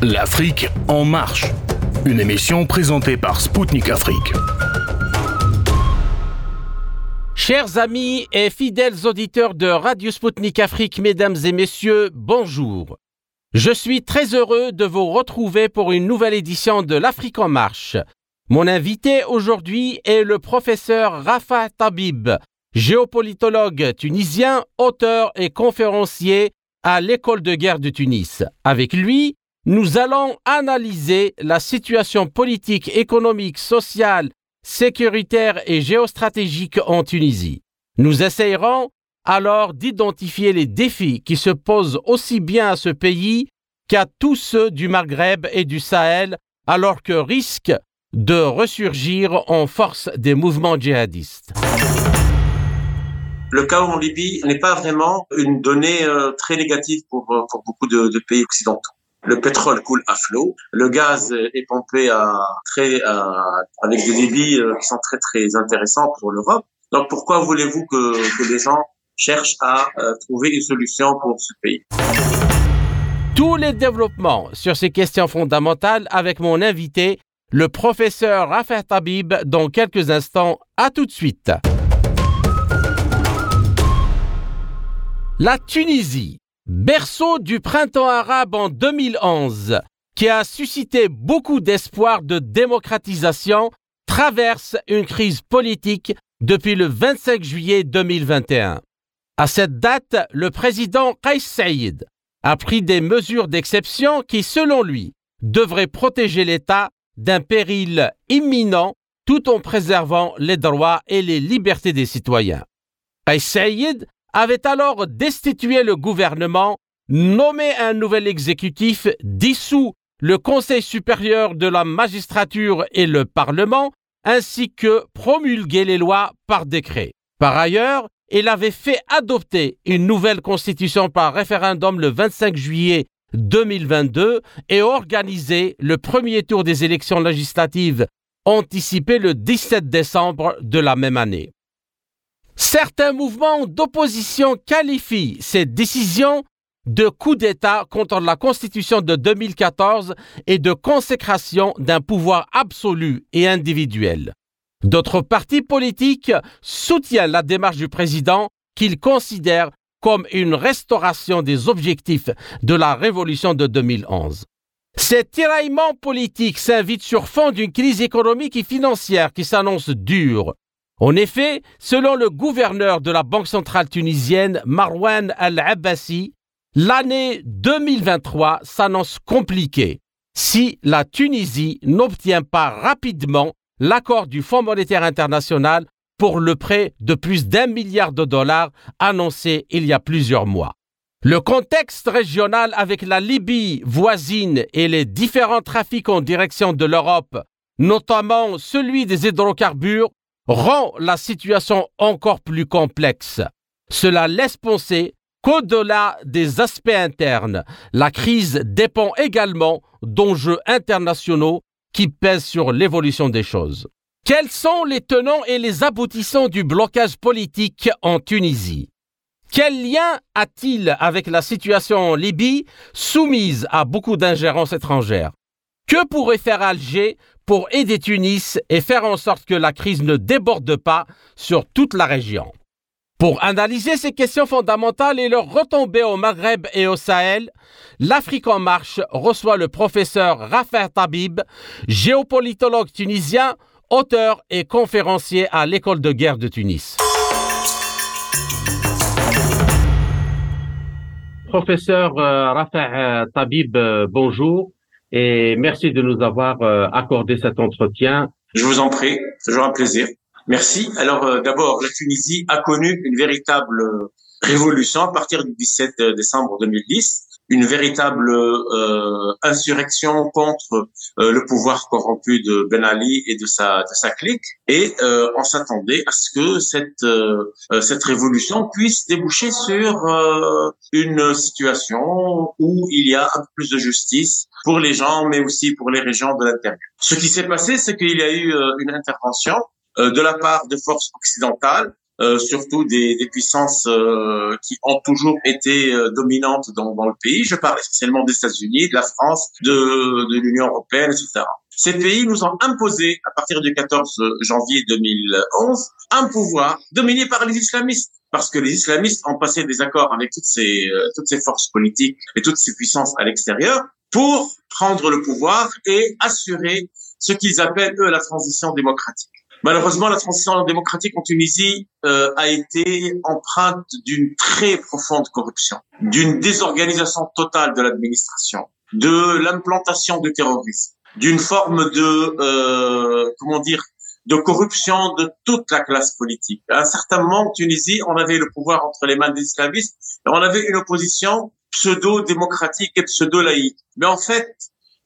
L'Afrique en marche. Une émission présentée par Spoutnik Afrique. Chers amis et fidèles auditeurs de Radio Spoutnik Afrique, mesdames et messieurs, bonjour. Je suis très heureux de vous retrouver pour une nouvelle édition de l'Afrique en marche. Mon invité aujourd'hui est le professeur Rafa Tabib, géopolitologue tunisien, auteur et conférencier à l'école de guerre de Tunis. Avec lui, nous allons analyser la situation politique, économique, sociale, sécuritaire et géostratégique en Tunisie. Nous essayerons alors d'identifier les défis qui se posent aussi bien à ce pays qu'à tous ceux du Maghreb et du Sahel, alors que risquent de ressurgir en force des mouvements djihadistes. Le chaos en Libye n'est pas vraiment une donnée euh, très négative pour, euh, beaucoup de, pays occidentaux. Le pétrole coule à flot, le gaz est pompé avec des débits euh, qui sont très très intéressants pour l'Europe. Donc pourquoi voulez-vous que, les gens cherchent à trouver une solution pour ce pays? Tous les développements sur ces questions fondamentales avec mon invité, le professeur Rafa Tabib, dans quelques instants. À tout de suite. La Tunisie, berceau du printemps arabe en 2011, qui a suscité beaucoup d'espoir de démocratisation, traverse une crise politique depuis le 25 juillet 2021. À cette date, le président Kais Saïd a pris des mesures d'exception qui, selon lui, devraient protéger l'État d'un péril imminent tout en préservant les droits et les libertés des citoyens. Kais Saïd avait alors destitué le gouvernement, nommé un nouvel exécutif, dissous le Conseil supérieur de la magistrature et le Parlement, ainsi que promulgué les lois par décret. Par ailleurs, il avait fait adopter une nouvelle constitution par référendum le 25 juillet 2022 et organisé le premier tour des élections législatives anticipé le 17 décembre de la même année. Certains mouvements d'opposition qualifient cette décision de coup d'État contre la Constitution de 2014 et de consécration d'un pouvoir absolu et individuel. D'autres partis politiques soutiennent la démarche du président qu'ils considèrent comme une restauration des objectifs de la révolution de 2011. Ces tiraillements politiques s'invitent sur fond d'une crise économique et financière qui s'annonce dure, en effet, selon le gouverneur de la Banque centrale tunisienne, Marwan Al-Abbasi, l'année 2023 s'annonce compliquée si la Tunisie n'obtient pas rapidement l'accord du Fonds monétaire international pour le prêt de plus d'un milliard de dollars annoncé il y a plusieurs mois. Le contexte régional avec la Libye voisine et les différents trafics en direction de l'Europe, notamment celui des hydrocarbures, rend la situation encore plus complexe. Cela laisse penser qu'au-delà des aspects internes, la crise dépend également d'enjeux internationaux qui pèsent sur l'évolution des choses. Quels sont les tenants et les aboutissants du blocage politique en Tunisie? Quel lien a-t-il avec la situation en Libye, soumise à beaucoup d'ingérences étrangères? Que pourrait faire Alger pour aider Tunis et faire en sorte que la crise ne déborde pas sur toute la région. Pour analyser ces questions fondamentales et leur retombées au Maghreb et au Sahel, l'Afrique en marche reçoit le professeur Rafa Tabib, géopolitologue tunisien, auteur et conférencier à l'école de guerre de Tunis. Professeur euh, Rafa Tabib, euh, bonjour et merci de nous avoir euh, accordé cet entretien. Je vous en prie, toujours un plaisir. Merci. Alors euh, d'abord, la Tunisie a connu une véritable révolution à partir du 17 décembre 2010 une véritable euh, insurrection contre euh, le pouvoir corrompu de Ben Ali et de sa de sa clique et euh, on s'attendait à ce que cette euh, cette révolution puisse déboucher sur une situation où il y a un peu plus de justice pour les gens mais aussi pour les régions de l'intérieur. Ce qui s'est passé c'est qu'il y a eu une intervention de la part de forces occidentales euh, surtout des, des puissances euh, qui ont toujours été euh, dominantes dans, dans, le pays. Je parle essentiellement des États-Unis, de la France, de, de l'Union européenne, etc. Ces pays nous ont imposé, à partir du 14 janvier 2011, un pouvoir dominé par les islamistes parce que les islamistes ont passé des accords avec toutes ces, toutes ces forces politiques et toutes ces puissances à l'extérieur pour prendre le pouvoir et assurer ce qu'ils appellent, eux, la transition démocratique. Malheureusement, la transition démocratique en Tunisie euh, a été empreinte d'une très profonde corruption, d'une désorganisation totale de l'administration, de l'implantation du terrorisme, d'une forme de euh, comment dire de corruption de toute la classe politique. À un certain moment, en Tunisie, on avait le pouvoir entre les mains des islamistes et on avait une opposition pseudo-démocratique et pseudo-laïque. Mais en fait,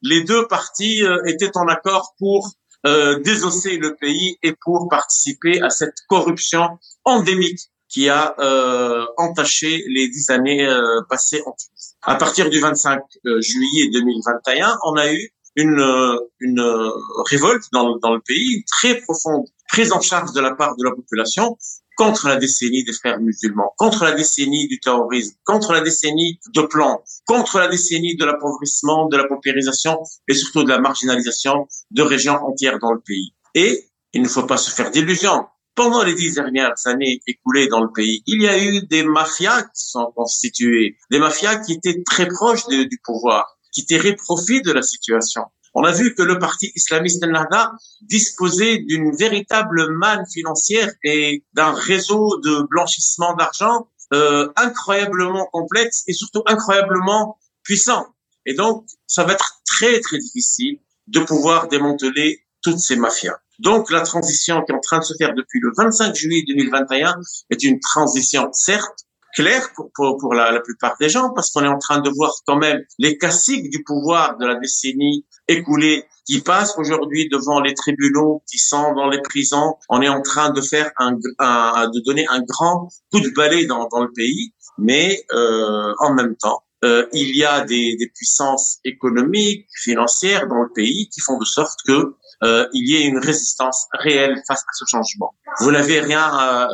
les deux partis euh, étaient en accord pour euh, désosser le pays et pour participer à cette corruption endémique qui a euh, entaché les dix années euh, passées en Tunisie. À partir du 25 euh, juillet 2021, on a eu une, une révolte dans, dans le pays, une très profonde prise en charge de la part de la population contre la décennie des frères musulmans, contre la décennie du terrorisme, contre la décennie de plans, contre la décennie de l'appauvrissement, de la paupérisation et surtout de la marginalisation de régions entières dans le pays. Et il ne faut pas se faire d'illusions. Pendant les dix dernières années écoulées dans le pays, il y a eu des mafias qui sont constituées, des mafias qui étaient très proches du pouvoir, qui tiraient profit de la situation. On a vu que le parti islamiste Nahda disposait d'une véritable manne financière et d'un réseau de blanchissement d'argent euh, incroyablement complexe et surtout incroyablement puissant. Et donc, ça va être très très difficile de pouvoir démanteler toutes ces mafias. Donc, la transition qui est en train de se faire depuis le 25 juillet 2021 est une transition, certes, clair pour, pour, pour la, la, plupart des gens parce qu'on est en train de voir quand même les classiques du pouvoir de la décennie écoulée qui passent aujourd'hui devant les tribunaux, qui sont dans les prisons. On est en train de faire un, un de donner un grand coup de balai dans, dans le pays, mais euh, en même temps, euh, il y a des, des puissances économiques, financières dans le pays qui font de sorte que euh, il y ait une résistance réelle face à ce changement. Vous n'avez rien, euh,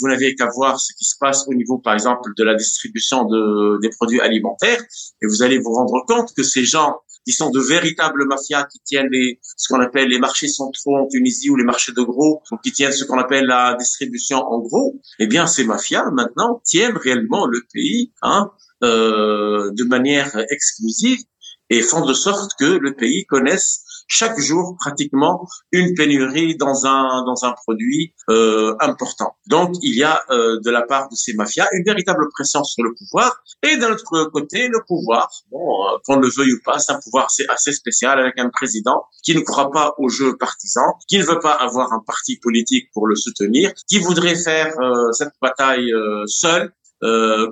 vous n'avez qu'à voir ce qui se passe au niveau, par exemple, de la distribution de, des produits alimentaires, et vous allez vous rendre compte que ces gens qui sont de véritables mafias qui tiennent les, ce qu'on appelle les marchés centraux en Tunisie ou les marchés de gros, qui tiennent ce qu'on appelle la distribution en gros, eh bien ces mafias maintenant tiennent réellement le pays hein, euh, de manière exclusive et font de sorte que le pays connaisse chaque jour pratiquement une pénurie dans un dans un produit euh, important. Donc il y a euh, de la part de ces mafias une véritable pression sur le pouvoir et d'un autre côté le pouvoir, bon euh, qu'on le veuille ou pas, c'est un pouvoir c'est assez spécial avec un président qui ne croit pas au jeu partisan, qui ne veut pas avoir un parti politique pour le soutenir, qui voudrait faire euh, cette bataille seul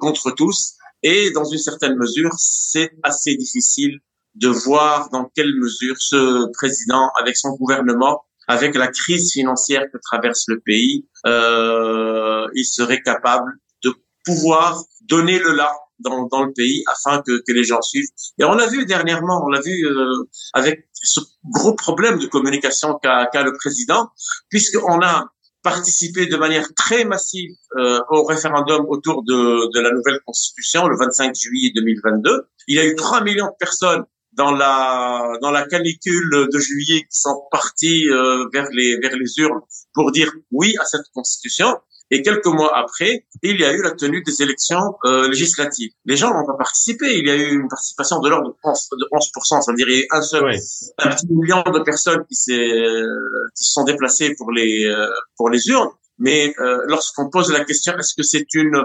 contre tous et dans une certaine mesure, c'est assez difficile de voir dans quelle mesure ce président, avec son gouvernement, avec la crise financière que traverse le pays, euh, il serait capable de pouvoir donner le là dans, dans le pays afin que, que les gens suivent. Et on l'a vu dernièrement, on l'a vu euh, avec ce gros problème de communication qu'a qu le président, puisqu'on a participé de manière très massive euh, au référendum autour de, de la nouvelle constitution le 25 juillet 2022. Il y a eu 3 millions de personnes dans la dans la canicule de juillet qui sont partis euh, vers les vers les urnes pour dire oui à cette constitution. Et quelques mois après, il y a eu la tenue des élections euh, législatives. Les gens n'ont pas participé. Il y a eu une participation de l'ordre de 11%, de 11%. C'est-à-dire il y a eu un seul, un petit million de personnes qui, euh, qui se sont déplacées pour les, euh, pour les urnes. Mais euh, lorsqu'on pose la question, est-ce que c'est une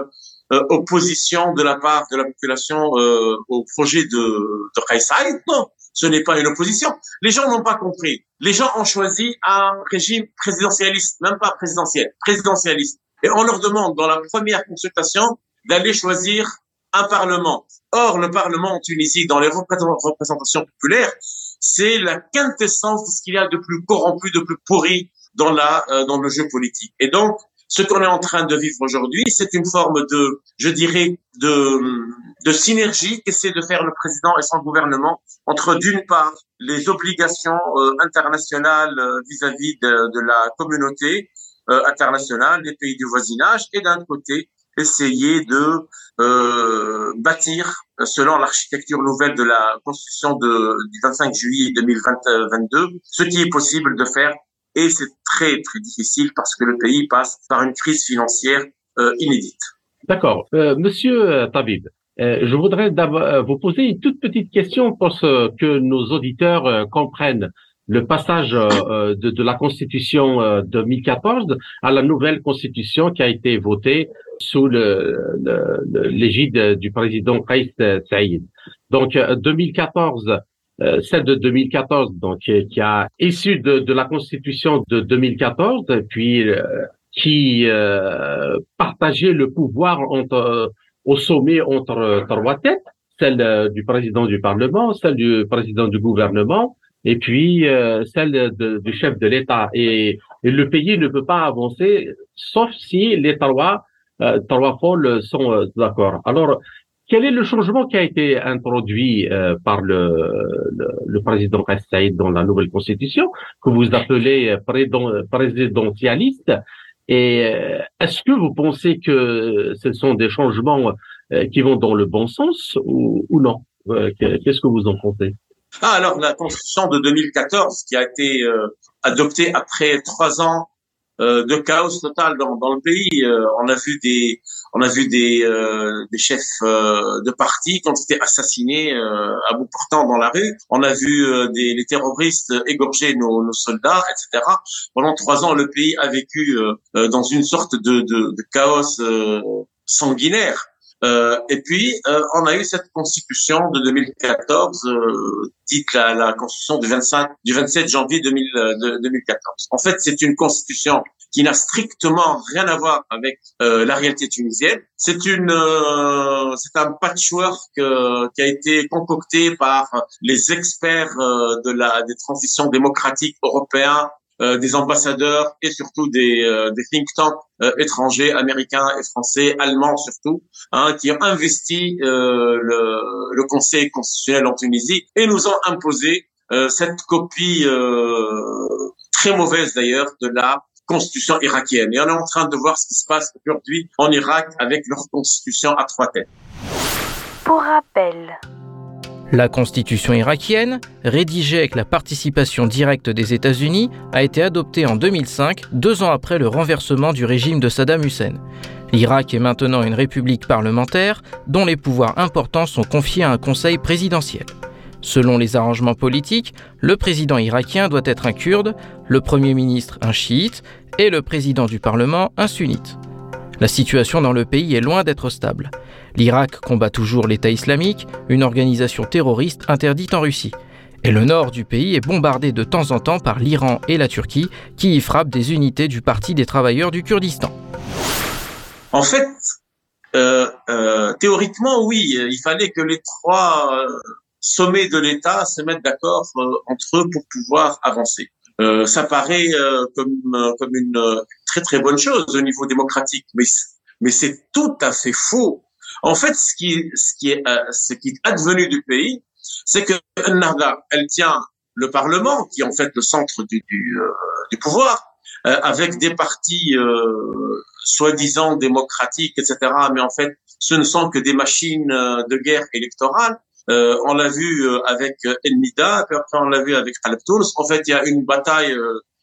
euh, opposition de la part de la population euh, au projet de, de Kaysai. Non, ce n'est pas une opposition. Les gens n'ont pas compris. Les gens ont choisi un régime présidentialiste, même pas présidentiel, présidentialiste. Et on leur demande dans la première consultation d'aller choisir un parlement. Or, le parlement en Tunisie, dans les représentations populaires, c'est la quintessence de ce qu'il y a de plus corrompu, de plus pourri dans la euh, dans le jeu politique. Et donc, ce qu'on est en train de vivre aujourd'hui, c'est une forme de, je dirais, de, de synergie qu'essaie de faire le président et son gouvernement entre, d'une part, les obligations euh, internationales euh, vis-à-vis de, de, la communauté, internationales, des pays du voisinage, et d'un côté essayer de euh, bâtir selon l'architecture nouvelle de la Constitution de, du 25 juillet 2022, ce qui est possible de faire. Et c'est très, très difficile parce que le pays passe par une crise financière euh, inédite. D'accord. Euh, monsieur Tabib, euh, je voudrais vous poser une toute petite question pour que nos auditeurs comprennent le passage euh, de, de, la Constitution euh, de 2014 à la nouvelle Constitution qui a été votée sous l'égide le, du président Kais Saïd. Donc 2014, euh, celle de 2014, donc qui a issu de, de, la Constitution de 2014, puis qui partageait le pouvoir entre au sommet entre trois têtes, celle du président du Parlement, celle du président du gouvernement et puis euh, celle de, du chef de l'État. Et, le pays ne peut pas avancer sauf si les trois, euh, pôles sont euh, d'accord. Alors, quel est le changement qui a été introduit euh, par le, le, le président Saïd dans la nouvelle constitution, que vous appelez présidentialiste? Et est-ce que vous pensez que ce sont des changements qui vont dans le bon sens ou, ou non? Qu'est-ce que vous en pensez? Ah, alors la Constitution de 2014 qui a été euh, adoptée après trois ans euh, de chaos total dans, dans le pays. Euh, on a vu des on a vu des, des chefs de partis qui ont été assassinés à bout portant dans la rue. On a vu des les terroristes égorger nos, nos, soldats, etc. Pendant trois ans, le pays a vécu dans une sorte de, de, de chaos sanguinaire. Euh, et puis, euh, on a eu cette constitution de 2014, euh, dite la, constitution du 25, du 27 janvier 2000, de, 2014. En fait, c'est une constitution qui n'a strictement rien à voir avec la réalité tunisienne. C'est une, c'est un patchwork qui a été concocté par les experts de la des transitions démocratiques européens des ambassadeurs et surtout des, euh, des think tanks euh, étrangers, américains et français, allemands surtout, hein, qui ont investi le, le, Conseil constitutionnel en Tunisie et nous ont imposé cette copie très mauvaise d'ailleurs de la constitution irakienne. Et on est en train de voir ce qui se passe aujourd'hui en Irak avec leur constitution à trois têtes. Pour rappel, la constitution irakienne, rédigée avec la participation directe des États-Unis, a été adoptée en 2005, deux ans après le renversement du régime de Saddam Hussein. L'Irak est maintenant une république parlementaire dont les pouvoirs importants sont confiés à un conseil présidentiel. Selon les arrangements politiques, le président irakien doit être un kurde, le premier ministre un chiite et le président du Parlement un sunnite. La situation dans le pays est loin d'être stable. L'Irak combat toujours l'État islamique, une organisation terroriste interdite en Russie. Et le nord du pays est bombardé de temps en temps par l'Iran et la Turquie, qui y frappent des unités du Parti des travailleurs du Kurdistan. En fait, euh, euh, théoriquement, oui, il fallait que les trois euh, sommets de l'État se mettent d'accord entre eux pour pouvoir avancer. ça paraît comme, comme une très très bonne chose au niveau démocratique, mais mais c'est tout à fait faux. En fait, ce qui ce qui est euh, ce qui est advenu du pays, c'est que Nahda, elle tient le Parlement, qui est en fait le centre du du, euh, du pouvoir, euh, avec des partis soi-disant démocratiques, etc. Mais en fait, ce ne sont que des machines de guerre électorale. on l'a vu avec El Nida, puis après on l'a vu avec Khaled En fait, il y a une bataille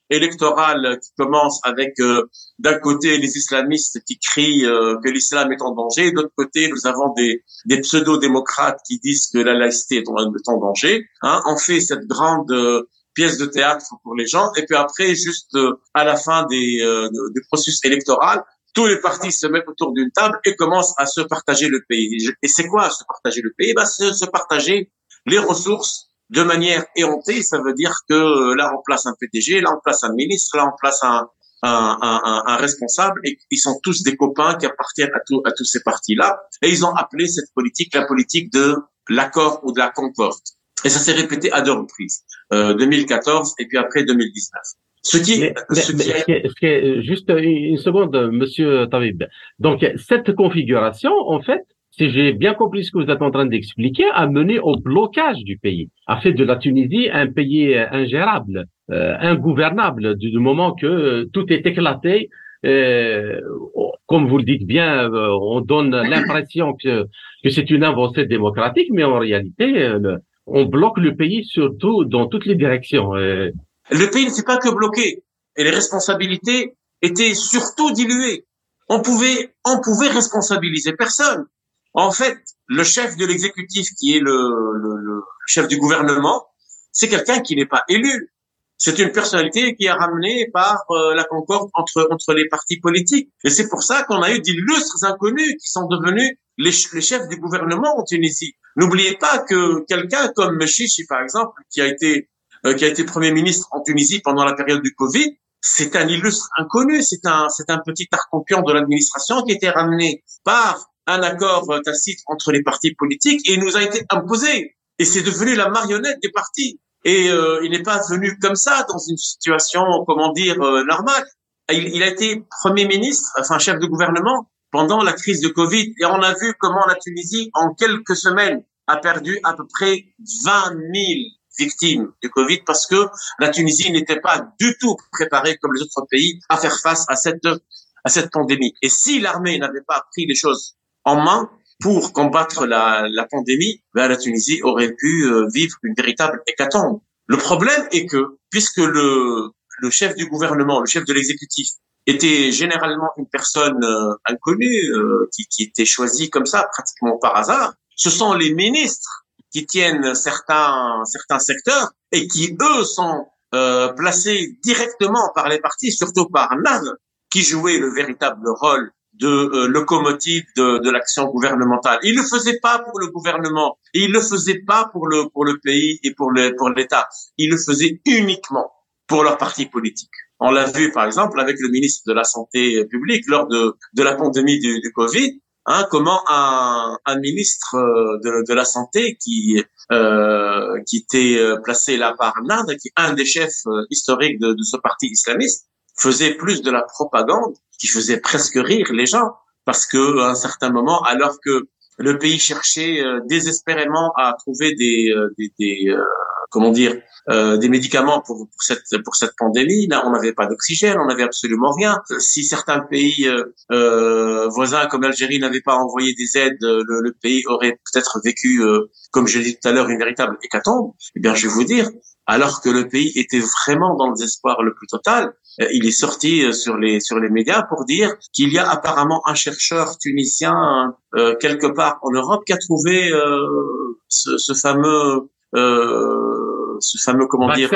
électorale qui commence avec euh, d'un côté les islamistes qui crient euh, que l'islam est en danger, d'autre côté nous avons des, des pseudo-démocrates qui disent que la laïcité est en, danger. Hein. On fait cette grande euh, pièce de théâtre pour les gens et puis après juste à la fin des, du processus électoral tous les partis se mettent autour d'une table et commencent à se partager le pays. Et c'est quoi se partager le pays? Bah, C'est se partager les ressources de manière éhontée, ça veut dire que euh, là on place un PDG, là on place un ministre, là on place un, un, un, un responsable, et ils sont tous des copains qui appartiennent à, tout, à tous ces partis-là, et ils ont appelé cette politique la politique de l'accord ou de la concorde. Et ça s'est répété à deux reprises, euh, 2014 et puis après 2019. Ce qui, ce qui juste une seconde, Monsieur Tabib. Donc cette configuration, en fait, si j'ai bien compris ce que vous êtes en train d'expliquer, a mené au blocage du pays, a fait de la Tunisie un pays ingérable, euh, ingouvernable, du, moment que euh, tout est éclaté. Euh, comme vous le dites bien, on donne l'impression que, que c'est une avancée démocratique, mais en réalité, on bloque le pays surtout dans toutes les directions. Le pays ne s'est pas que bloqué, et les responsabilités étaient surtout diluées. On pouvait, on pouvait responsabiliser personne. En fait, le chef de l'exécutif, qui est le, le, chef du gouvernement, c'est quelqu'un qui n'est pas élu. C'est une personnalité qui est ramenée par euh, la concorde entre entre les partis politiques. Et c'est pour ça qu'on a eu d'illustres inconnus qui sont devenus les, chefs du gouvernement en Tunisie. N'oubliez pas que quelqu'un comme Chichi, par exemple, qui a été euh, qui a été premier ministre en Tunisie pendant la période du Covid, c'est un illustre inconnu. C'est un c'est un petit arcampion de l'administration qui été ramené par un accord euh, tacite entre les partis politiques et il nous a été imposé. Et c'est devenu la marionnette des partis. Et euh, il n'est pas venu comme ça dans une situation, comment dire, euh, normale. Il, a été premier ministre, enfin chef de gouvernement pendant la crise de Covid. Et on a vu comment la Tunisie, en quelques semaines, a perdu à peu près 20 000 victimes du Covid parce que la Tunisie n'était pas du tout préparée comme les autres pays à faire face à cette à cette pandémie. Et si l'armée n'avait pas pris les choses en main pour combattre la, la pandémie, ben, la Tunisie aurait pu euh, vivre une véritable hécatombe. Le problème est que, puisque le, le chef du gouvernement, le chef de l'exécutif, était généralement une personne euh, inconnue, euh, qui, qui, était choisie comme ça, pratiquement par hasard, ce sont les ministres qui tiennent certains, certains secteurs et qui, eux, sont placés directement par les partis, surtout par NAD, qui jouait le véritable rôle de euh, locomotive de, de l'action gouvernementale. Il le faisait pas pour le gouvernement, il le faisait pas pour le pour le pays et pour le pour l'État. Il le faisait uniquement pour leur parti politique. On l'a vu par exemple avec le ministre de la santé publique lors de de la pandémie du, du Covid. Hein, comment un, un ministre euh, de, de la santé qui euh, qui était euh, placé là par l'Inde, qui est un des chefs historiques de, de ce parti islamiste, faisait plus de la propagande qui faisait presque rire les gens parce que à un certain moment, alors que le pays cherchait euh, désespérément à trouver des, euh, des, euh, comment dire des médicaments pour, cette pour cette pandémie. Là, on n'avait pas d'oxygène, on n'avait absolument rien. Si certains pays voisins comme l'Algérie n'avaient pas envoyé des aides, le, pays aurait peut-être vécu, comme je l'ai dit tout à l'heure, une véritable hécatombe. Eh bien, je vais vous dire, alors que le pays était vraiment dans le désespoir le plus total, euh, il est sorti euh, sur les sur les médias pour dire qu'il y a apparemment un chercheur tunisien euh, quelque part en Europe qui a trouvé ce, ce, fameux ce fameux comment dire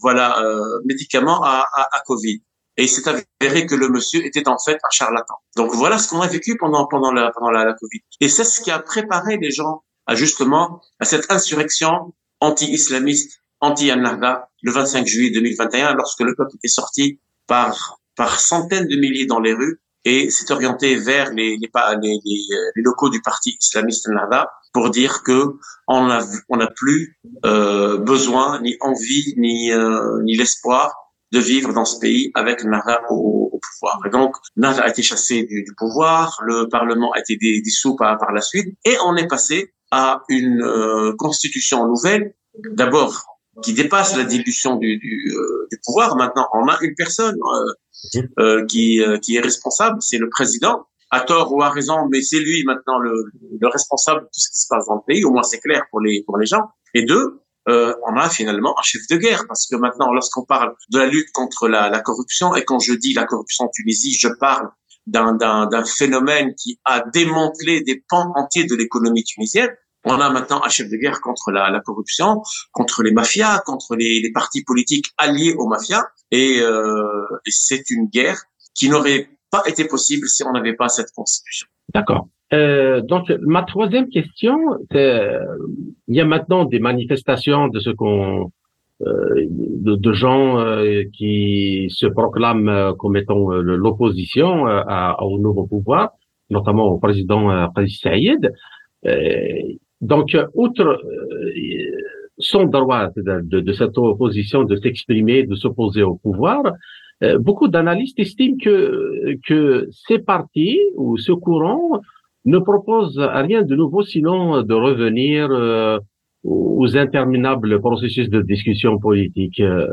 voilà médicament à, à, à Covid. Et il s'est avéré que le monsieur était en fait un charlatan. Donc voilà ce qu'on a vécu pendant pendant la pendant la, la Covid. Et c'est ce qui a préparé les gens à justement à cette insurrection anti-islamiste anti-Annahda le 25 juillet 2021 lorsque le peuple était sorti par, par centaines de milliers dans les rues et s'est orienté vers les, les, les, les, locaux du parti islamiste Ennahda pour dire que on a on n'a plus euh, besoin ni envie ni euh, ni l'espoir de vivre dans ce pays avec Ennahda au, au, pouvoir. Et donc Ennahda a été chassé du, du, pouvoir, le parlement a été dissous par, par la suite et on est passé à une euh, constitution nouvelle. D'abord qui dépasse la dilution du, du, euh, du, pouvoir. Maintenant, on a une personne euh, euh, qui, euh, qui est responsable, c'est le président, à tort ou à raison, mais c'est lui maintenant le, le, responsable de tout ce qui se passe dans le pays. Au moins, c'est clair pour les pour les gens. Et deux, on a finalement un chef de guerre parce que maintenant, lorsqu'on parle de la lutte contre la, la, corruption, et quand je dis la corruption en Tunisie, je parle d'un phénomène qui a démantelé des pans entiers de l'économie tunisienne on a maintenant un chef de guerre contre la, la corruption, contre les mafias, contre les, les partis politiques alliés aux mafias. Et, euh, c'est une guerre qui n'aurait pas été possible si on n'avait pas cette constitution. D'accord. Euh, donc ma troisième question, c'est il y a maintenant des manifestations de ce qu'on euh, de, de, gens euh, qui se proclament euh, comme étant l'opposition au nouveau pouvoir, notamment au président euh, président Saïd. Donc, outre euh, son droit de, de, cette opposition de s'exprimer, de s'opposer au pouvoir, euh, beaucoup d'analystes estiment que, que ces partis ou ce courant ne propose rien de nouveau sinon de revenir euh, aux interminables processus de discussion politique euh,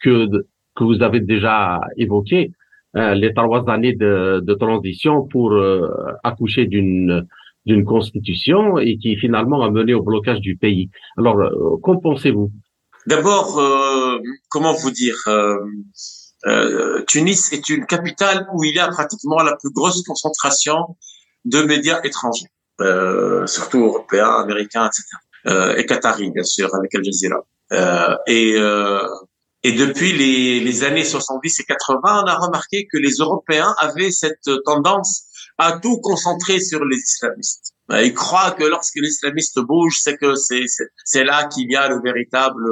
que que vous avez déjà évoqués, euh, les trois années de, de transition pour accoucher d'une d'une constitution et qui finalement a mené au blocage du pays. Alors, qu'en pensez-vous? D'abord, comment vous dire Tunis est une capitale où il y a pratiquement la plus grosse concentration de médias étrangers, euh, surtout européens, américains, etc. Euh, et qataris, bien sûr, avec Al Jazeera. Euh, et, euh, et depuis les années 70 et 80, on a remarqué que les Européens avaient cette tendance à tout concentrer sur les islamistes. Euh, ils croient que lorsque l'islamiste bouge, c'est que c'est là qu'il y a le véritable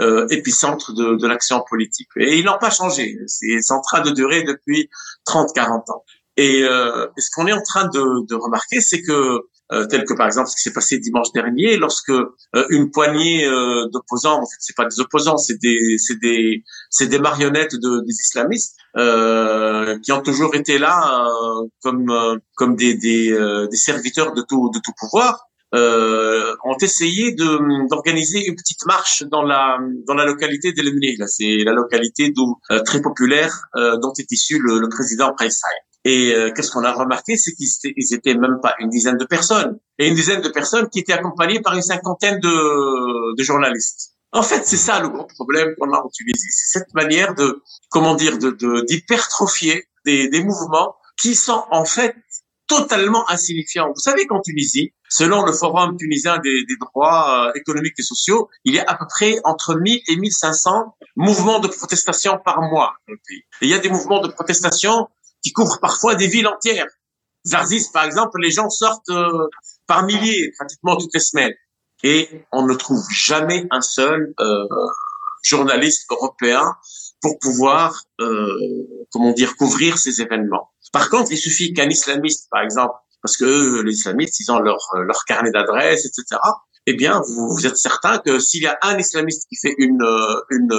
euh, épicentre de, de l'action politique. Et ils n'ont pas changé. C'est en train de durer depuis 30-40 ans. Et, euh, ce qu'on est en train de, de remarquer, c'est que euh, tel que par exemple ce qui s'est passé dimanche dernier, lorsque euh, une poignée euh, d'opposants, en fait c'est pas des opposants, c'est des des des marionnettes de, des islamistes qui ont toujours été là comme comme des des, des serviteurs de tout de tout pouvoir. ont essayé d'organiser une petite marche dans la dans la localité d'El Là, c'est la localité d'où très populaire dont est issu le, le président Kaysai. Et euh, qu'est-ce qu'on a remarqué, c'est qu'ils étaient même pas une dizaine de personnes, et une dizaine de personnes qui étaient accompagnées par une cinquantaine de, de journalistes. En fait, c'est ça le gros problème qu'on a en Tunisie, c'est cette manière de, comment dire, d'hypertrophier des, mouvements qui sont en fait totalement insignifiants. Vous savez qu'en Tunisie, selon le Forum tunisien des, droits euh, économiques et sociaux, il y a à peu près entre 1000 et 1500 mouvements de protestation par mois dans le pays. Et il y a des mouvements de protestation qui couvre parfois des villes entières. Zarzis, par exemple, les gens sortent euh, par milliers, pratiquement toutes les semaines. Et on ne trouve jamais un seul euh, journaliste européen pour pouvoir, euh, comment dire, couvrir ces événements. Par contre, il suffit qu'un islamiste, par exemple, parce que les islamistes, ils ont leur, leur carnet d'adresse, etc., eh bien, vous, vous êtes certain que s'il y a un islamiste qui fait une, une,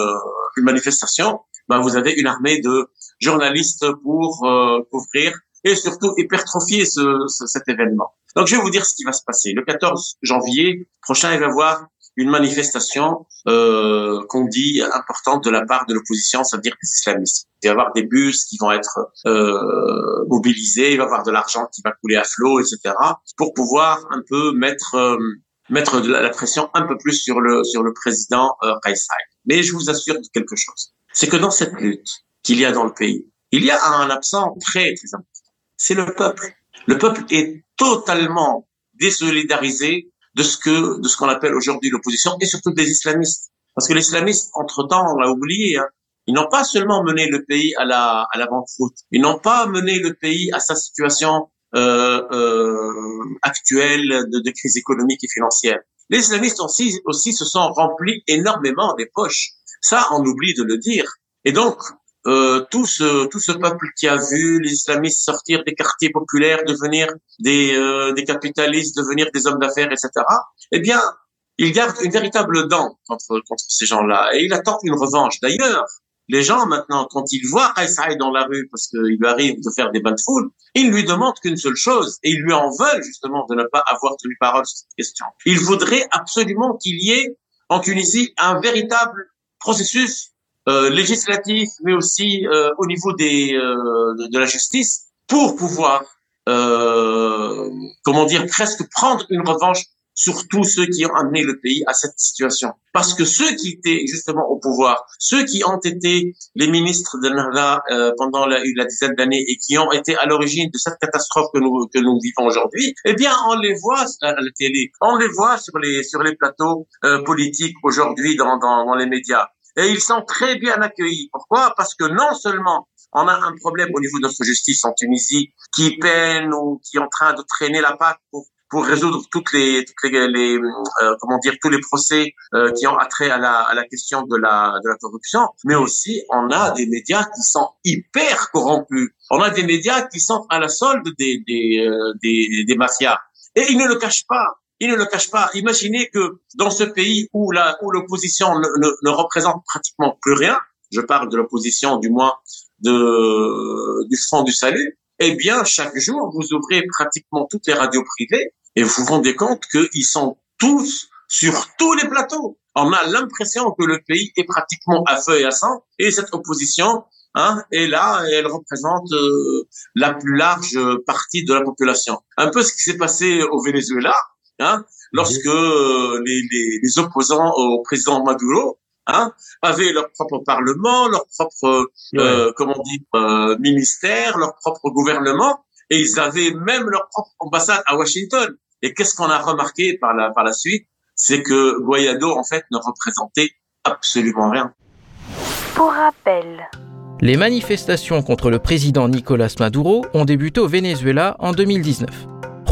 une manifestation, ben, vous avez une armée de journalistes pour euh, couvrir et surtout hypertrophier ce, cet événement. Donc je vais vous dire ce qui va se passer. Le 14 janvier prochain, il va y avoir une manifestation euh, qu'on dit importante de la part de l'opposition, c'est-à-dire des islamistes. Il va y avoir des bus qui vont être euh, mobilisés, il va y avoir de l'argent qui va couler à flot, etc., pour pouvoir un peu mettre euh, mettre de la, pression un peu plus sur le sur le président euh, Mais je vous assure de quelque chose, c'est que dans cette lutte, qu'il y a dans le pays. Il y a un absent très, très important. C'est le peuple. Le peuple est totalement désolidarisé de ce que, de ce qu'on appelle aujourd'hui l'opposition et surtout des islamistes. Parce que les islamistes, entre-temps, on l'a oublié, hein, ils n'ont pas seulement mené le pays à la, à la banqueroute. Ils n'ont pas mené le pays à sa situation euh, euh, actuelle de, de, crise économique et financière. Les islamistes aussi, aussi se sont remplis énormément des poches. Ça, on oublie de le dire. Et donc, euh, tout ce tout ce peuple qui a vu les islamistes sortir des quartiers populaires, devenir des euh, des capitalistes, devenir des hommes d'affaires, etc. Eh bien, il garde une véritable dent contre contre ces gens-là et il attend une revanche. D'ailleurs, les gens maintenant, quand ils voient Kaïsaï dans la rue parce qu'il lui arrive de faire des bains de foule, ils lui demandent qu'une seule chose et ils lui en veulent justement de ne pas avoir tenu parole sur cette question. Ils voudraient absolument qu'il y ait en Tunisie un véritable processus euh, législatif, mais aussi euh, au niveau des, euh, de, de, la justice, pour pouvoir, comment dire, presque prendre une revanche sur tous ceux qui ont amené le pays à cette situation. Parce que ceux qui étaient justement au pouvoir, ceux qui ont été les ministres de Nahda euh, pendant la, la dizaine d'années et qui ont été à l'origine de cette catastrophe que nous, que nous vivons aujourd'hui, eh bien, on les voit à la télé, on les voit sur les, sur les plateaux euh, politiques aujourd'hui dans, dans, dans les médias et ils sont très bien accueillis. Pourquoi? Parce que non seulement on a un problème au niveau de notre justice en Tunisie qui peine ou qui est en train de traîner la patte pour pour résoudre toutes les, toutes les, euh, comment dire tous les procès euh, qui ont attrait à la, à la question de la de la corruption, mais aussi on a des médias qui sont hyper corrompus. On a des médias qui sont à la solde des des euh, des, des mafias et ils ne le cachent pas. Il ne le cache pas. Imaginez que dans ce pays où la où l'opposition ne, ne, représente pratiquement plus rien, je parle de l'opposition du moins de du Front du Salut, eh bien, chaque jour, vous ouvrez pratiquement toutes les radios privées et vous vous rendez compte qu'ils sont tous sur tous les plateaux. On a l'impression que le pays est pratiquement à feu et à sang et cette opposition Hein, et là, elle représente euh, la plus large partie de la population. Un peu ce qui s'est passé au Venezuela, hein, lorsque euh, les, les, les, opposants au président Maduro hein, avaient leur propre parlement, leur propre euh, comment dire euh, ministère, leur propre gouvernement, et ils avaient même leur propre ambassade à Washington. Et qu'est-ce qu'on a remarqué par la par la suite, c'est que Guaido en fait ne représentait absolument rien. Pour rappel. Les manifestations contre le président Nicolas Maduro ont débuté au Venezuela en 2019.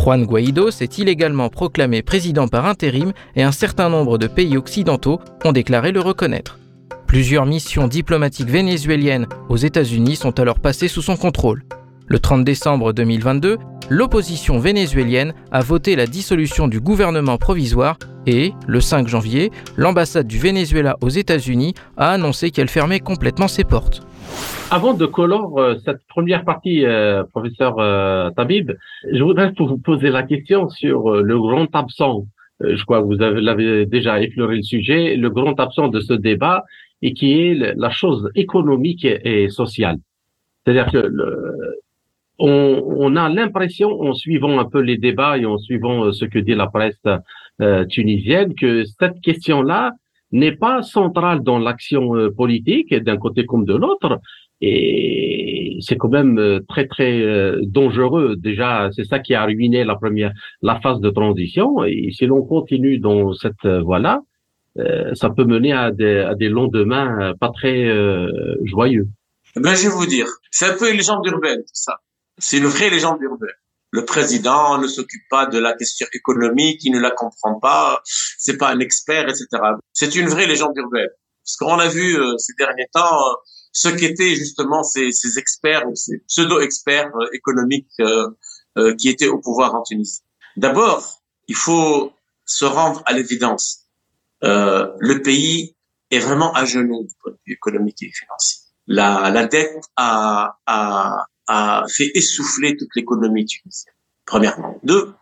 Juan Guaido s'est illégalement proclamé président par intérim et un certain nombre de pays occidentaux ont déclaré le reconnaître. Plusieurs missions diplomatiques vénézuéliennes aux États-Unis sont alors passées sous son contrôle. Le 30 décembre 2022, l'opposition vénézuélienne a voté la dissolution du gouvernement provisoire et, le 5 janvier, l'ambassade du Venezuela aux États-Unis a annoncé qu'elle fermait complètement ses portes. Avant de colorer euh, cette première partie, euh, professeur euh, Tabib, je voudrais vous poser la question sur le grand absent. je crois que vous avez déjà effleuré le sujet, le grand absent de ce débat et qui est la chose économique et, sociale. C'est-à-dire que le, on, on, a l'impression, en suivant un peu les débats et en suivant ce que dit la presse tunisienne, que cette question-là n'est pas centrale dans l'action politique d'un côté comme de l'autre, et c'est quand même euh, très très euh, dangereux. Déjà, c'est ça qui a ruiné la première la phase de transition. Et si l'on continue dans cette voie-là, euh, ça peut mener à des, à des lendemains pas très joyeux. Ben, je vais vous dire, c'est un peu une légende urbaine, ça. C'est une vraie légende urbaine. Le président ne s'occupe pas de la question économique, il ne la comprend pas, c'est pas un expert, etc. C'est une vraie légende urbaine. Parce qu'on a vu ces derniers temps, ce qu'étaient justement ces, ces, experts ces pseudo-experts euh, économiques euh, euh, qui étaient au pouvoir en Tunisie. D'abord, il faut se rendre à l'évidence. le pays est vraiment à genoux du point de vue économique et financier. La, la dette a, a, a fait essouffler toute l'économie tunisienne premièrement. Deux,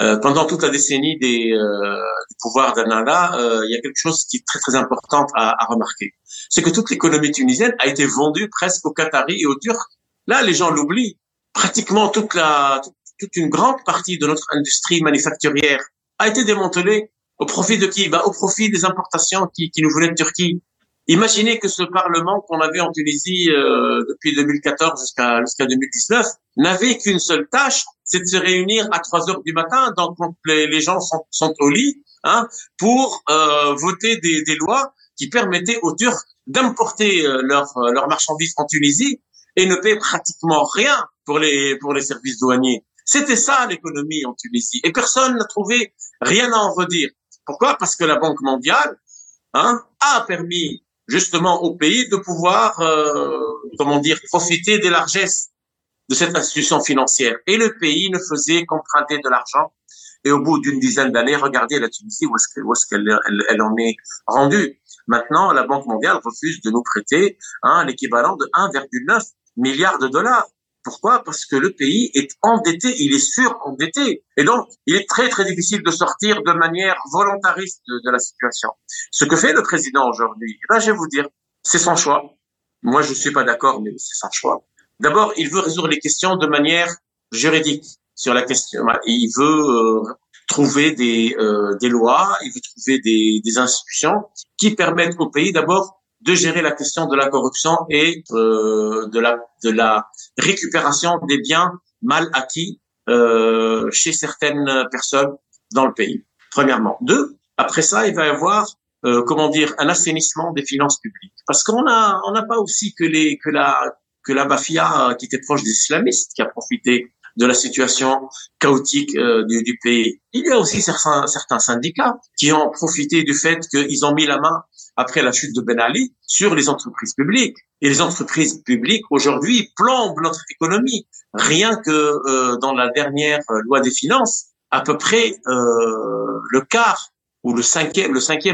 euh, pendant toute la décennie des, euh, du pouvoir d'Anala, euh, il y a quelque chose qui est très très important à, à remarquer. C'est que toute l'économie tunisienne a été vendue presque aux Qataris et aux Turcs. Là, les gens l'oublient. Pratiquement toute la, toute une grande partie de notre industrie manufacturière a été démantelée au profit de qui? Bah, Au profit des importations qui, qui nous venaient de Turquie. Imaginez que ce Parlement qu'on avait en Tunisie euh, depuis 2014 jusqu'à jusqu'à 2019 n'avait qu'une seule tâche, c'est de se réunir à 3 heures du matin, donc les, gens sont, sont, au lit, hein, pour euh, voter des, des, lois qui permettaient aux Turcs d'importer euh, leurs leur marchandises en Tunisie et ne payer pratiquement rien pour les pour les services douaniers. C'était ça l'économie en Tunisie et personne n'a trouvé rien à en redire. Pourquoi? Parce que la Banque mondiale hein, a permis justement au pays de pouvoir, euh, comment dire, profiter des largesses de cette institution financière. Et le pays ne faisait qu'emprunter de l'argent. Et au bout d'une dizaine d'années, regardez la Tunisie, où est-ce qu'elle elle, en est rendue. Maintenant, la Banque mondiale refuse de nous prêter hein, l'équivalent de 1,9 milliard de dollars. Pourquoi? Parce que le pays est endetté, il est surendetté. Et donc, il est très, très difficile de sortir de manière volontariste de, la situation. Ce que fait le président aujourd'hui, ben, je vais vous dire, c'est son choix. Moi, je ne suis pas d'accord, mais c'est son choix. D'abord, il veut résoudre les questions de manière juridique sur la question. Il veut euh, trouver des, euh, des lois, il veut trouver des, des institutions qui permettent au pays d'abord de gérer la question de la corruption et euh, de la de la récupération des biens mal acquis euh, chez certaines personnes dans le pays. Premièrement. Deux, après ça, il va y avoir euh, comment dire un assainissement des finances publiques, parce qu'on on n'a pas aussi que les que la que la mafia qui était proche des islamistes qui a profité de la situation chaotique euh, du, pays. Il y a aussi certains, syndicats qui ont profité du fait qu'ils ont mis la main après la chute de Ben Ali sur les entreprises publiques. Et les entreprises publiques aujourd'hui plombent notre économie. Rien que euh, dans la dernière loi des finances, à peu près euh, le quart ou le cinquième,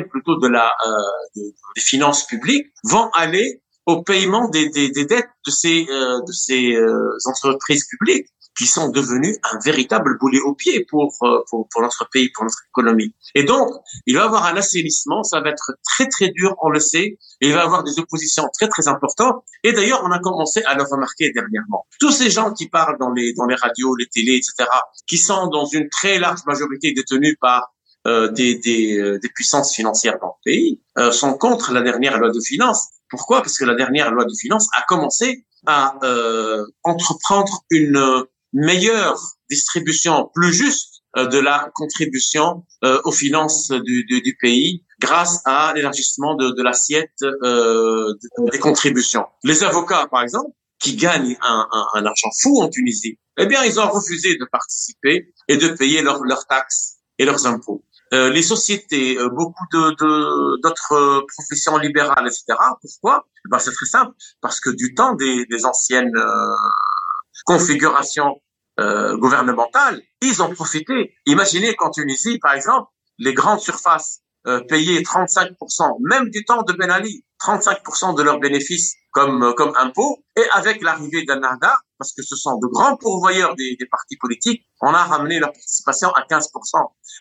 plutôt de la euh, des finances publiques vont aller au paiement des, dettes de ces, euh, euh, entreprises publiques qui sont devenues un véritable boulet au pied pour, euh, pour, pour, notre pays, pour notre économie. Et donc, il va y avoir un assainissement, ça va être très très dur, on le sait, il va y avoir des oppositions très très importantes. Et d'ailleurs, on a commencé à le remarquer dernièrement. Tous ces gens qui parlent dans les, dans les radios, les télés, etc., qui sont dans une très large majorité détenus par euh, des, des, euh, des, puissances financières dans le pays, euh, sont contre la dernière loi de finances. Pourquoi? Parce que la dernière loi de finances a commencé à euh, entreprendre une meilleure distribution plus juste euh, de la contribution euh, aux finances du, du, du, pays grâce à l'élargissement de, de l'assiette euh, des contributions. Les avocats, par exemple, qui gagnent un, un, un, argent fou en Tunisie, eh bien, ils ont refusé de participer et de payer leurs taxes et leurs impôts. Euh, les sociétés, euh, beaucoup de d'autres professions libérales, etc. Pourquoi? Eh ben, C'est très simple, parce que du temps des, des anciennes configurations euh, gouvernementales, ils ont profité. Imaginez qu'en Tunisie, par exemple, les grandes surfaces euh, payaient 35%, même du temps de Ben Ali, 35% de leurs bénéfices comme comme impôt. Et avec l'arrivée d'Anada, parce que ce sont de grands pourvoyeurs des, partis politiques, on a ramené leur participation à 15%.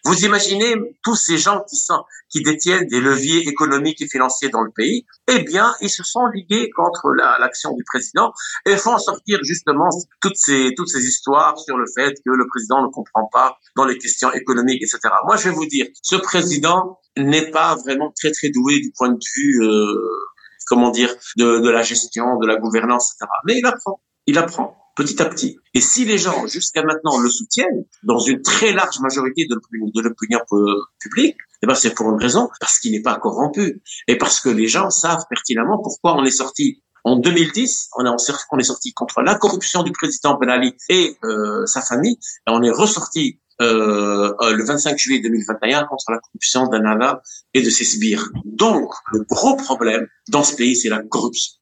Vous imaginez tous ces gens qui sont, qui détiennent des leviers économiques et financiers dans le pays, eh bien, ils se sont ligués contre l'action du président et font sortir justement toutes ces, toutes ces histoires sur le fait que le président ne comprend pas dans les questions économiques, etc. Moi, je vais vous dire, ce président n'est pas vraiment très, très doué du point de vue, euh, comment dire, de, de la gestion, de la gouvernance, etc. Mais il apprend il apprend petit à petit. Et si les gens, jusqu'à maintenant, le soutiennent, dans une très large majorité de l'opinion publique, eh ben c'est pour une raison, parce qu'il n'est pas corrompu. Et parce que les gens savent pertinemment pourquoi on est sorti. En 2010, on, est sorti contre la corruption du président Ben Ali et euh, sa famille, et on est ressorti euh, euh le 25 juillet 2021 contre la corruption d'Anala et de ses sbires. Donc, le gros problème dans ce pays, c'est la corruption.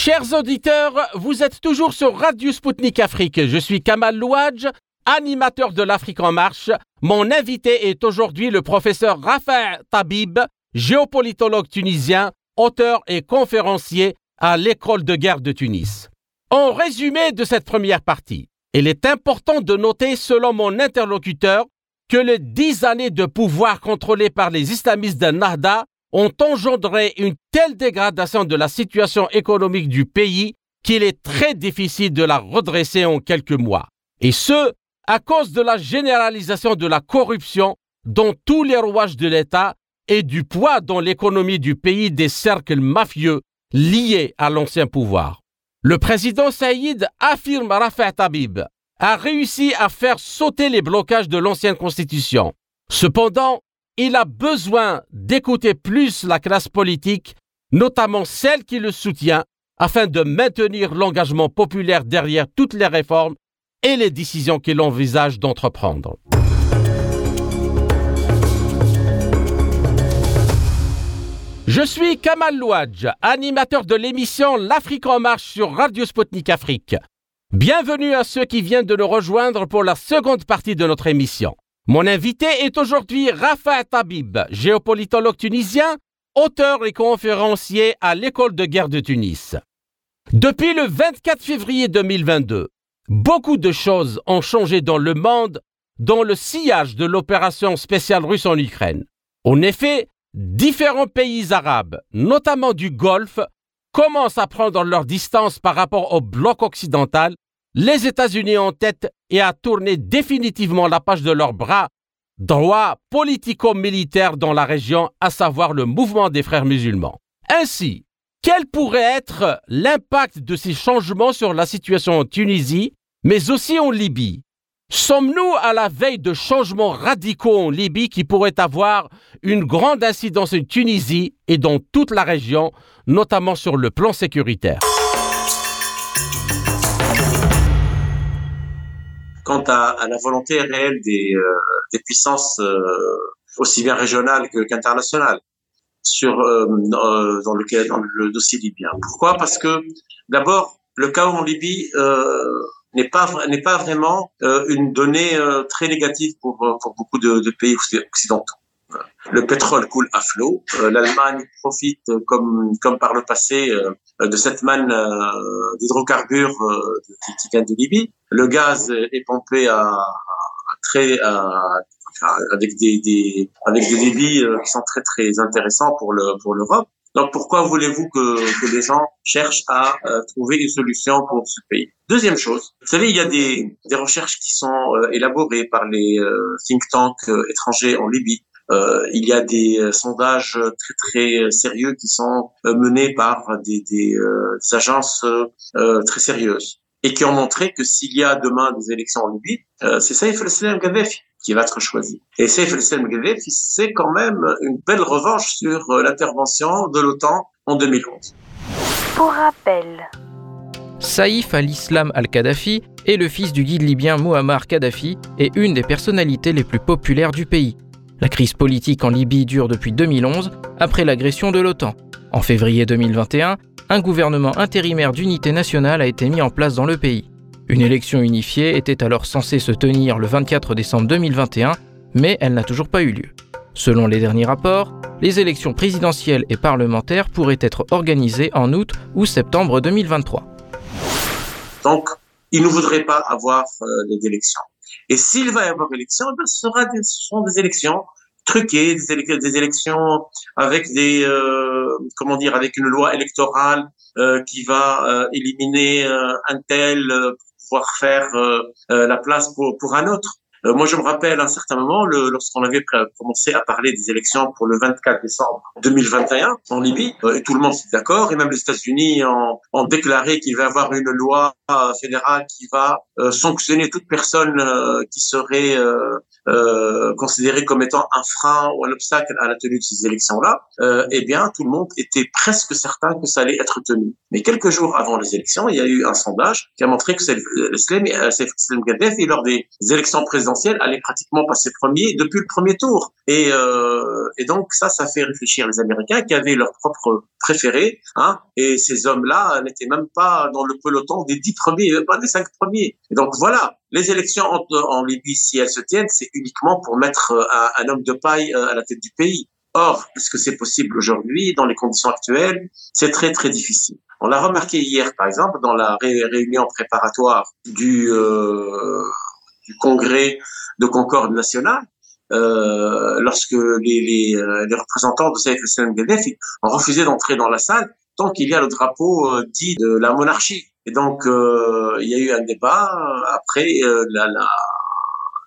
Chers auditeurs, vous êtes toujours sur Radio Sputnik Afrique. Je suis Kamal Louadj, animateur de l'Afrique en marche. Mon invité est aujourd'hui le professeur Raphaël Tabib, géopolitologue tunisien, auteur et conférencier à l'école de guerre de Tunis. En résumé de cette première partie, il est important de noter, selon mon interlocuteur, que les dix années de pouvoir contrôlé par les islamistes de Nahda ont engendré une telle dégradation de la situation économique du pays qu'il est très difficile de la redresser en quelques mois. Et ce, à cause de la généralisation de la corruption dans tous les rouages de l'État et du poids dans l'économie du pays des cercles mafieux liés à l'ancien pouvoir. Le président Saïd affirme Rafah Tabib a réussi à faire sauter les blocages de l'ancienne constitution. Cependant, il a besoin d'écouter plus la classe politique, notamment celle qui le soutient, afin de maintenir l'engagement populaire derrière toutes les réformes et les décisions qu'il envisage d'entreprendre. Je suis Kamal Louadj, animateur de l'émission L'Afrique en marche sur Radio Sputnik Afrique. Bienvenue à ceux qui viennent de nous rejoindre pour la seconde partie de notre émission. Mon invité est aujourd'hui Rafa Tabib, géopolitologue tunisien, auteur et conférencier à l'école de guerre de Tunis. Depuis le 24 février 2022, beaucoup de choses ont changé dans le monde dans le sillage de l'opération spéciale russe en Ukraine. En effet, différents pays arabes, notamment du Golfe, commencent à prendre leur distance par rapport au bloc occidental les États-Unis en tête et à tourner définitivement la page de leur bras. Droit politico-militaire dans la région, à savoir le mouvement des frères musulmans. Ainsi, quel pourrait être l'impact de ces changements sur la situation en Tunisie, mais aussi en Libye? Sommes-nous à la veille de changements radicaux en Libye qui pourraient avoir une grande incidence en Tunisie et dans toute la région, notamment sur le plan sécuritaire? Quant à, la volonté réelle des, euh, puissances euh, aussi bien régionales qu'internationales sur euh, dans le dans le dossier libyen. Pourquoi? Parce que d'abord le chaos en Libye n'est pas n'est pas vraiment une donnée très négative pour beaucoup de pays occidentaux. Le pétrole coule à flot. L'Allemagne profite, comme comme par le passé, de cette manne d'hydrocarbures qui, vient de Libye. Le gaz est pompé à, très avec des, des, avec des débits qui sont très très intéressants pour le pour l'Europe. Donc pourquoi voulez-vous que, que les gens cherchent à euh, trouver une solution pour ce pays? Deuxième chose, vous savez, il y a des, des recherches qui sont euh, élaborées par les euh, think tanks étrangers en Libye. Il y a des sondages très très sérieux qui sont menés par des, des, des agences très sérieuses et qui ont montré que s'il y a demain des élections en Libye, c'est Saif al-Islam Gaddafi qui va être choisi. Et Saif el-Islam Gaddafi, c'est quand même une belle revanche sur euh, l'intervention de l'OTAN en 2011. Pour rappel, Saïf al-Islam al-Kadhafi est le fils du guide libyen Muammar Kadhafi et une des personnalités les plus populaires du pays. La crise politique en Libye dure depuis 2011, après l'agression de l'OTAN. En février 2021, un gouvernement intérimaire d'unité nationale a été mis en place dans le pays. Une élection unifiée était alors censée se tenir le 24 décembre 2021, mais elle n'a toujours pas eu lieu. Selon les derniers rapports, les élections présidentielles et parlementaires pourraient être organisées en août ou septembre 2023. Donc, il ne voudrait pas avoir euh, des élections. Et s'il va y avoir élections, ben, ce, sera des, ce des élections truquées, des, élections avec des, euh, comment dire, avec une loi électorale euh, qui va éliminer un tel pouvoir faire euh, euh, la place pour, pour un autre. Euh, moi, je me rappelle à un certain moment, lorsqu'on avait commencé à parler des élections pour le 24 décembre 2021 en Libye, et tout le monde s'est d'accord, et même les États-Unis ont, déclaré qu'il va y avoir une loi fédérale qui va sanctionner toute personne qui serait euh, considéré comme étant un frein ou un obstacle à la tenue de ces élections-là, euh, eh bien, tout le monde était presque certain que ça allait être tenu. Mais quelques jours avant les élections, il y a eu un sondage qui a montré que Salem euh, Gaddafi, lors des élections présidentielles, allait pratiquement passer premier depuis le premier tour. Et, euh, et donc, ça, ça fait réfléchir les Américains qui avaient leur propre préféré, hein, et ces hommes-là n'étaient même pas dans le peloton des dix premiers, pas des cinq premiers. Et donc, voilà, les élections en, Libye, si elles se tiennent, c'est uniquement pour mettre euh, un, homme de paille euh, à la tête du pays. Or, est-ce que c'est possible aujourd'hui dans les conditions actuelles? C'est très très difficile. On l'a remarqué hier, par exemple, dans la réunion préparatoire du, euh, du congrès de Concorde nationale, euh, lorsque euh, les, représentants de Saïf Gaddafi ont refusé d'entrer dans la salle tant qu'il y a le drapeau dit de la monarchie. Et donc, euh, il y a eu un débat. Après, euh,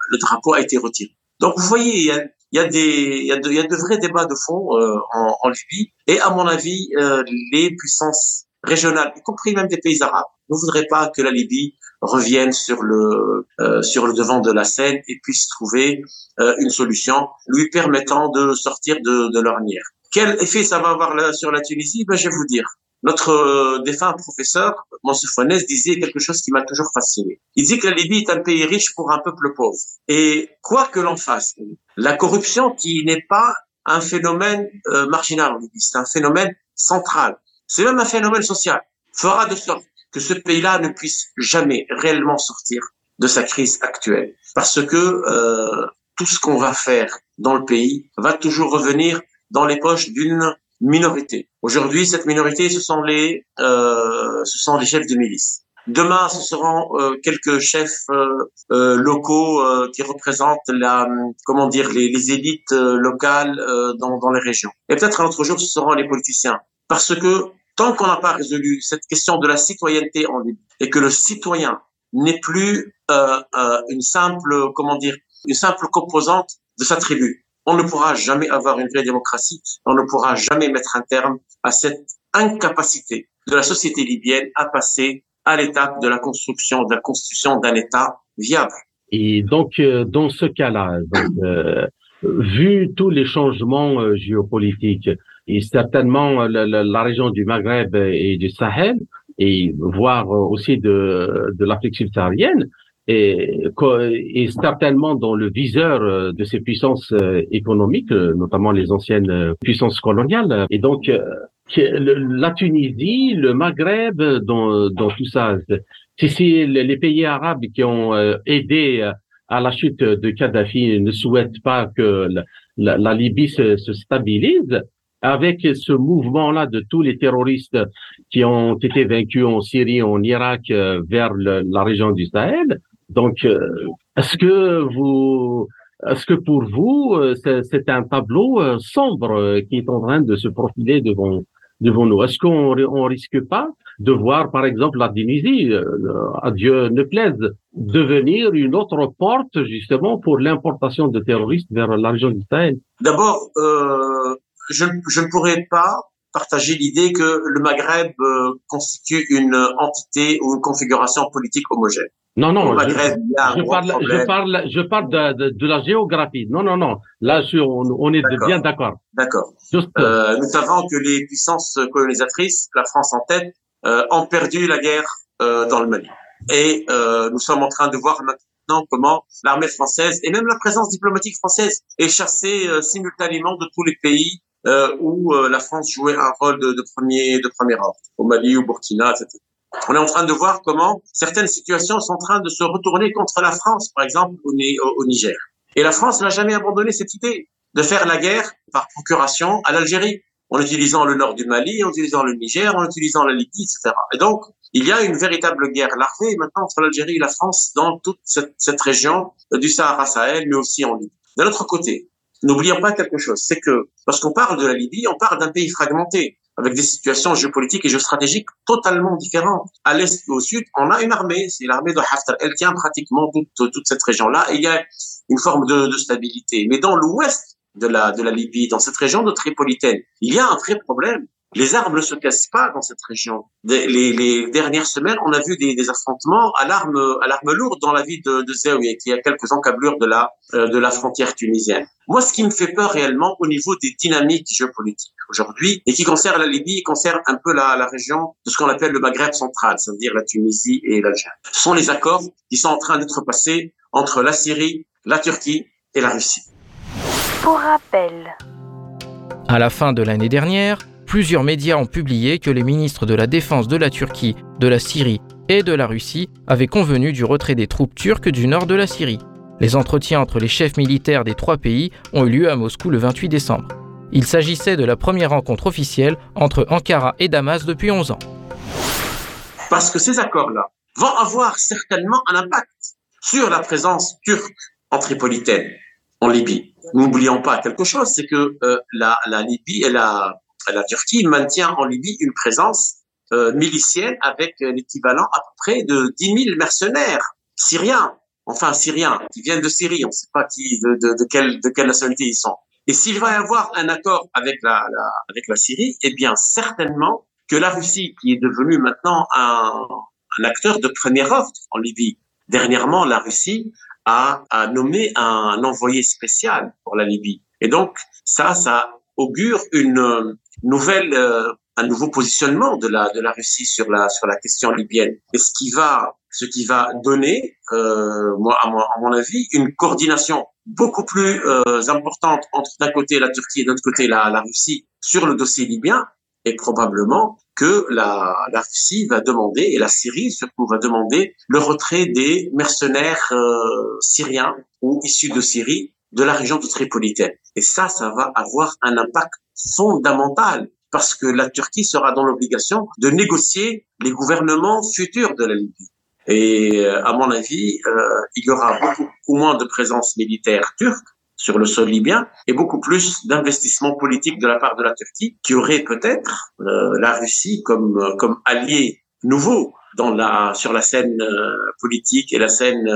le drapeau a été retiré. Donc, vous voyez, il y a, des, il y a, de, vrais débats de fond euh, en, Libye. Et à mon avis, euh, les puissances régionales, y compris même des pays arabes, ne voudraient pas que la Libye revienne sur le euh, sur le devant de la scène et puisse trouver euh, une solution lui permettant de sortir de, de l'ornière. Quel effet ça va avoir sur la Tunisie? Ben, Je vais vous dire. Notre euh, défunt professeur, Mansour Fouanès, disait quelque chose qui m'a toujours fasciné. Il dit que la Libye est un pays riche pour un peuple pauvre. Et quoi que l'on fasse, la corruption qui n'est pas un phénomène euh, marginal en c'est un phénomène central. C'est même un phénomène social. Fera de sorte que ce pays-là ne puisse jamais réellement sortir de sa crise actuelle. Parce que euh, tout ce qu'on va faire dans le pays va toujours revenir dans les poches d'une minorité. Aujourd'hui, cette minorité, ce sont les, euh, ce sont les chefs de milice. Demain, ce seront euh, quelques chefs euh, euh locaux euh, qui représentent la, comment dire, les, les élites euh, locales dans, dans les régions. Et peut-être un autre jour, ce seront les politiciens. Parce que tant qu'on n'a pas résolu cette question de la citoyenneté en Libye et que le citoyen n'est plus une simple, comment dire, une simple composante de sa tribu, on ne pourra jamais avoir une vraie démocratie, on ne pourra jamais mettre un terme à cette incapacité de la société libyenne à passer à l'étape de la construction, de la constitution d'un État viable. Et donc, euh, dans ce cas-là, euh, vu tous les changements euh, géopolitiques et certainement la, la, région du Maghreb et du Sahel, et voire aussi de, de l'Afrique subsaharienne, et, et certainement dans le viseur euh, de ces puissances euh, économiques, euh, notamment les anciennes puissances coloniales. Et donc, la Tunisie, le Maghreb, dans, dans tout ça, c'est les pays arabes qui ont aidé à la chute de Kadhafi ne souhaite pas que la, Libye se, stabilise. Avec ce mouvement-là de tous les terroristes qui ont été vaincus en Syrie, en Irak, euh, vers la région du Sahel, donc euh, est-ce que vous, est-ce que pour vous, euh, c'est un tableau sombre qui est en train de se profiler devant devant nous? Est-ce qu'on on risque pas de voir, par exemple, la Tunisie, à Dieu ne plaise, devenir une autre porte justement pour l'importation de terroristes vers la région du Sahel? D'abord, euh, je, je, ne pourrais pas partager l'idée que le Maghreb euh, constitue une entité ou une configuration politique homogène. Non, non, je, je, parle, je, parle, je parle, de, de, la géographie. Non, non, non. Là, on, on est bien d'accord. D'accord. Euh, nous savons que les puissances colonisatrices, la France en tête, euh, ont perdu la guerre euh, dans le Mali. Et euh, nous sommes en train de voir maintenant comment l'armée française et même la présence diplomatique française est chassée euh, simultanément de tous les pays euh, où la France jouait un rôle de, de premier de premier ordre, au Mali, au Burkina, etc. On est en train de voir comment certaines situations sont en train de se retourner contre la France, par exemple au, au Niger. Et la France n'a jamais abandonné cette idée de faire la guerre par procuration à l'Algérie en utilisant le nord du Mali, en utilisant le Niger, en utilisant la Libye, etc. Et donc, il y a une véritable guerre larvée maintenant entre l'Algérie et la France dans toute cette, cette région du Sahara-Sahel, mais aussi en Libye. De l'autre côté, n'oublions pas quelque chose, c'est que lorsqu'on parle de la Libye, on parle d'un pays fragmenté, avec des situations géopolitiques et géostratégiques totalement différentes. À l'est et au sud, on a une armée, c'est l'armée de Haftar. Elle tient pratiquement toute, toute cette région-là et il y a une forme de, de stabilité. Mais dans l'ouest de la, de la Libye, dans cette région de Tripolitaine. Il y a un vrai problème. Les armes ne se cassent pas dans cette région. Les, les dernières semaines, on a vu des, des affrontements à l'arme à l'arme lourde dans la ville de, de Zawiya, qui est à quelques encablures de la euh, de la frontière tunisienne. Moi, ce qui me fait peur réellement au niveau des dynamiques géopolitiques aujourd'hui et qui concerne la Libye, concerne un peu la, la région de ce qu'on appelle le Maghreb central, c'est-à-dire la Tunisie et l'Algérie. Ce sont les accords qui sont en train d'être passés entre la Syrie, la Turquie et la Russie. Pour rappel. À la fin de l'année dernière, plusieurs médias ont publié que les ministres de la Défense de la Turquie, de la Syrie et de la Russie avaient convenu du retrait des troupes turques du nord de la Syrie. Les entretiens entre les chefs militaires des trois pays ont eu lieu à Moscou le 28 décembre. Il s'agissait de la première rencontre officielle entre Ankara et Damas depuis 11 ans. Parce que ces accords-là vont avoir certainement un impact sur la présence turque en Tripolitaine en Libye. N'oublions pas quelque chose, c'est que euh, la, Libye et la, la Turquie maintiennent en Libye une présence euh, milicienne avec l'équivalent à peu près de 10 000 mercenaires syriens, enfin syriens, qui viennent de Syrie, on ne sait pas qui, de, de, de, quelle, de quelle nationalité ils sont. Et s'il va y avoir un accord avec la, la, avec la Syrie, eh bien certainement que la Russie, qui est devenue maintenant un, un acteur de premier ordre en Libye, dernièrement la Russie a, a nommé un envoyé spécial pour la Libye. Et donc, ça, ça augure une nouvelle, euh, un nouveau positionnement de la, de la Russie sur la, sur la question libyenne. Et ce qui va, ce qui va donner, euh, moi, à mon, à mon avis, une coordination beaucoup plus euh, importante entre d'un côté la Turquie et de l'autre côté la, la Russie sur le dossier libyen, et probablement que la, la, Russie va demander, et la Syrie surtout va demander, le retrait des mercenaires euh, syriens ou issus de Syrie de la région de Tripolitaine. Et ça, ça va avoir un impact fondamental parce que la Turquie sera dans l'obligation de négocier les gouvernements futurs de la Libye. Et euh, à mon avis, euh, il y aura beaucoup moins de présence militaire turque sur le sol libyen et beaucoup plus d'investissement politique de la part de la Turquie qui aurait peut-être euh, la Russie comme euh, comme allié nouveau dans la sur la scène euh, politique et la scène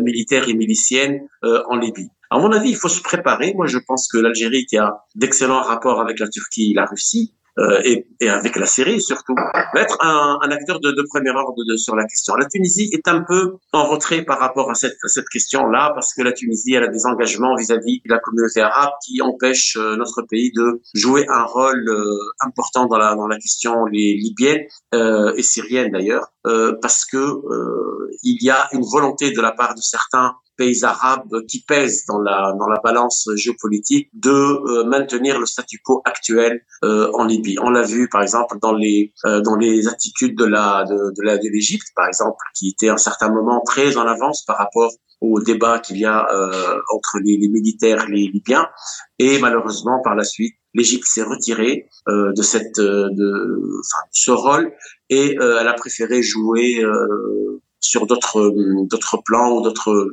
militaire et milicienne en Libye. À mon avis, il faut se préparer. Moi, je pense que l'Algérie, qui a d'excellents rapports avec la Turquie et la Russie, euh, et, et, avec la Syrie surtout, va être un, un acteur de, de, premier ordre de, sur la question. La Tunisie est un peu en retrait par rapport à cette, cette question-là, parce que la Tunisie elle a des engagements vis-à-vis de la communauté arabe qui empêchent euh, notre pays de jouer un rôle euh, important dans la, dans la question libyenne euh, et syrienne d'ailleurs, parce que il y a une volonté de la part de certains pays arabes qui pèsent dans la dans la balance géopolitique de euh, maintenir le statu quo actuel euh, en Libye. On l'a vu par exemple dans les euh, dans les attitudes de la de, de l'Égypte par exemple qui était à un certain moment très en avance par rapport au débat qu'il y a entre les, les, militaires les Libyens. Et malheureusement, par la suite, l'Égypte s'est retirée de cette de, ce rôle et elle a préféré jouer sur d'autres d'autres plans ou d'autres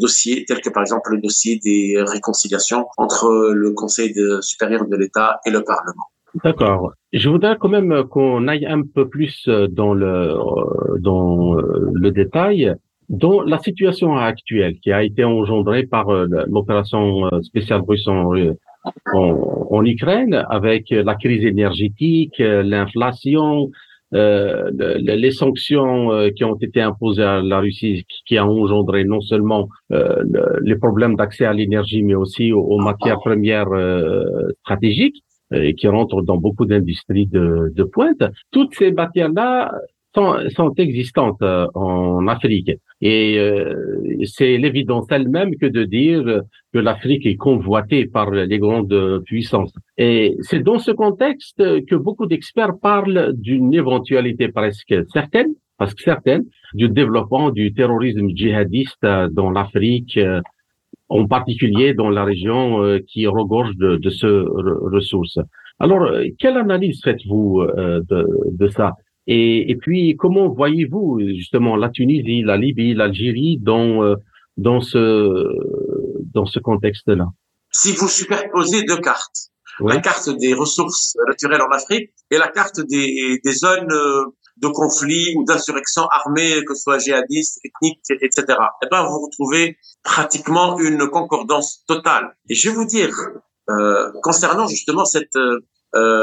dossiers tels que par exemple le dossier des réconciliations entre le Conseil supérieur de l'État et le Parlement. D'accord. Je voudrais quand même qu'on aille un peu plus dans le dans le détail dans la situation actuelle qui a été engendrée par euh, l'opération euh, spéciale russe en, en, Ukraine, avec la crise énergétique, euh, l'inflation, euh, les sanctions qui ont été imposées à la Russie, qui a engendré non seulement euh, les problèmes d'accès à l'énergie, mais aussi aux, matières premières stratégiques, qui rentrent dans beaucoup d'industries de, de pointe. Toutes ces matières-là sont, sont existantes euh, en Afrique. Et euh, c'est l'évidence elle-même que de dire que l'Afrique est convoitée par les grandes puissances. Et c'est dans ce contexte que beaucoup d'experts parlent d'une éventualité presque certaine, parce que certaine, du développement du terrorisme djihadiste dans l'Afrique, euh, en particulier dans la région qui regorge de, de ce ressources. Alors, quelle analyse faites-vous de, de ça? Et, et puis, comment voyez-vous justement la Tunisie, la Libye, l'Algérie dans euh, dans ce dans ce contexte-là? Si vous superposez deux cartes, la carte des ressources naturelles en Afrique et la carte des, des zones euh, de conflit ou d'insurrection armée, que ce soit djihadiste, ethnique, etc. Eh ben, vous retrouvez pratiquement une concordance totale. Et je vais vous dire, euh, concernant justement cette euh,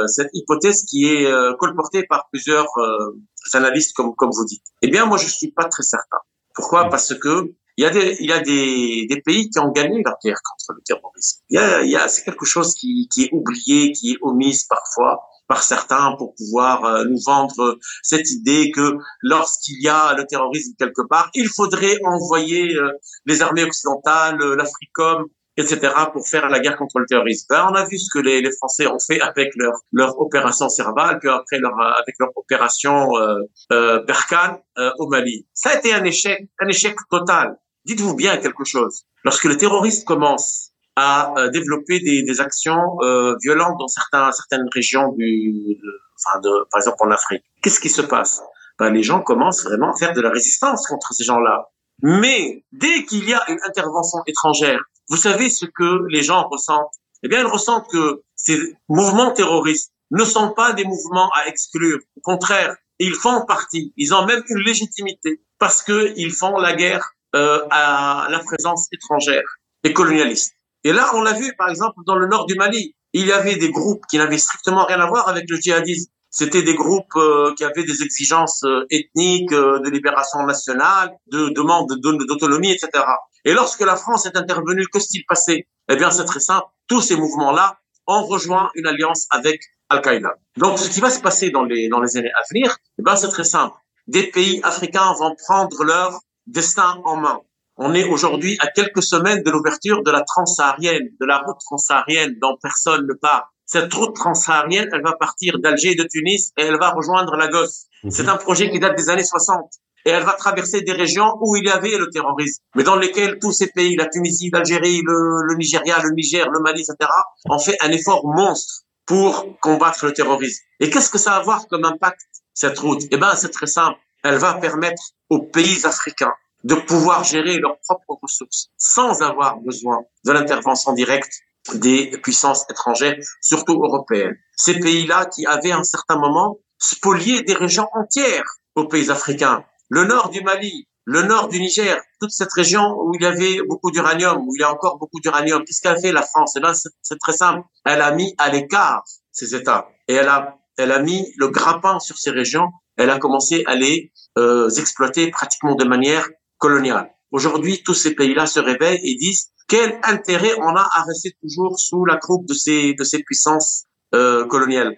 cette hypothèse qui est euh, colportée par plusieurs euh, analystes, comme, comme vous dites Eh bien, moi, je suis pas très certain. Pourquoi? Parce que il y a des il y a des, des pays qui ont gagné leur guerre contre le terrorisme. Il y a, il y a c'est quelque chose qui, qui est oublié, qui est omise parfois par certains pour pouvoir nous vendre cette idée que lorsqu'il y a le terrorisme quelque part, il faudrait envoyer les armées occidentales, l'Africom, etc., pour faire la guerre contre le terrorisme. Ben, on a vu ce que les, les, Français ont fait avec leur, leur opération Serval, puis après leur, avec leur opération euh, euh, Berkane euh, au Mali. Ça a été un échec, un échec total. Dites-vous bien quelque chose. Lorsque le terroriste commence à euh, développer des, des actions euh, violentes dans certains, certaines régions du, enfin de, par exemple en Afrique, qu'est-ce qui se passe? Ben, Les gens commencent vraiment à faire de la résistance contre ces gens-là. Mais dès qu'il y a une intervention étrangère, vous savez ce que les gens ressentent? Eh bien, ils ressentent que ces mouvements terroristes ne sont pas des mouvements à exclure. Au contraire, ils font partie. Ils ont même une légitimité parce que ils font la guerre euh, à la présence étrangère et colonialiste. Et là, on l'a vu, par exemple, dans le nord du Mali, il y avait des groupes qui n'avaient strictement rien à voir avec le djihadisme. C'était des groupes euh, qui avaient des exigences euh, ethniques, euh, de libération nationale, de demande d'autonomie, etc. Et lorsque la France est intervenue, que s'est-il passé? Eh bien, c'est très simple. Tous ces mouvements-là ont rejoint une alliance avec Al-Qaïda. Donc, ce qui va se passer dans les, dans les années à venir, eh bien, c'est très simple. Des pays africains vont prendre leur destin en main. On est aujourd'hui à quelques semaines de l'ouverture de la transsaharienne, de la route transsaharienne dont personne ne parle. Cette route transsaharienne, elle va partir d'Alger et de Tunis et elle va rejoindre Lagos. Mhm. C'est un projet qui date des années 60 et elle va traverser des régions où il y avait le terrorisme, mais dans lesquelles tous ces pays, la Tunisie, l'Algérie, le, le Nigeria, le Niger, le Mali, etc., ont fait un effort monstre pour combattre le terrorisme. Et qu'est-ce que ça va avoir comme impact, cette route? Eh ben, c'est très simple. Elle va permettre aux pays africains de pouvoir gérer leurs propres ressources sans avoir besoin de l'intervention directe des puissances étrangères, surtout européennes. Ces pays-là qui avaient à un certain moment spolié des régions entières aux pays africains le nord du Mali, le nord du Niger, toute cette région où il y avait beaucoup d'uranium, où il y a encore beaucoup d'uranium. Qu'est-ce qu'a fait la France? Eh c'est très simple. Elle a mis à l'écart ces États et elle a, elle a mis le grappin sur ces régions. Elle a commencé à les euh, exploiter pratiquement de manière coloniale. Aujourd'hui, tous ces pays-là se réveillent et disent quel intérêt on a à rester toujours sous la croupe de ces de ces puissances euh, coloniale.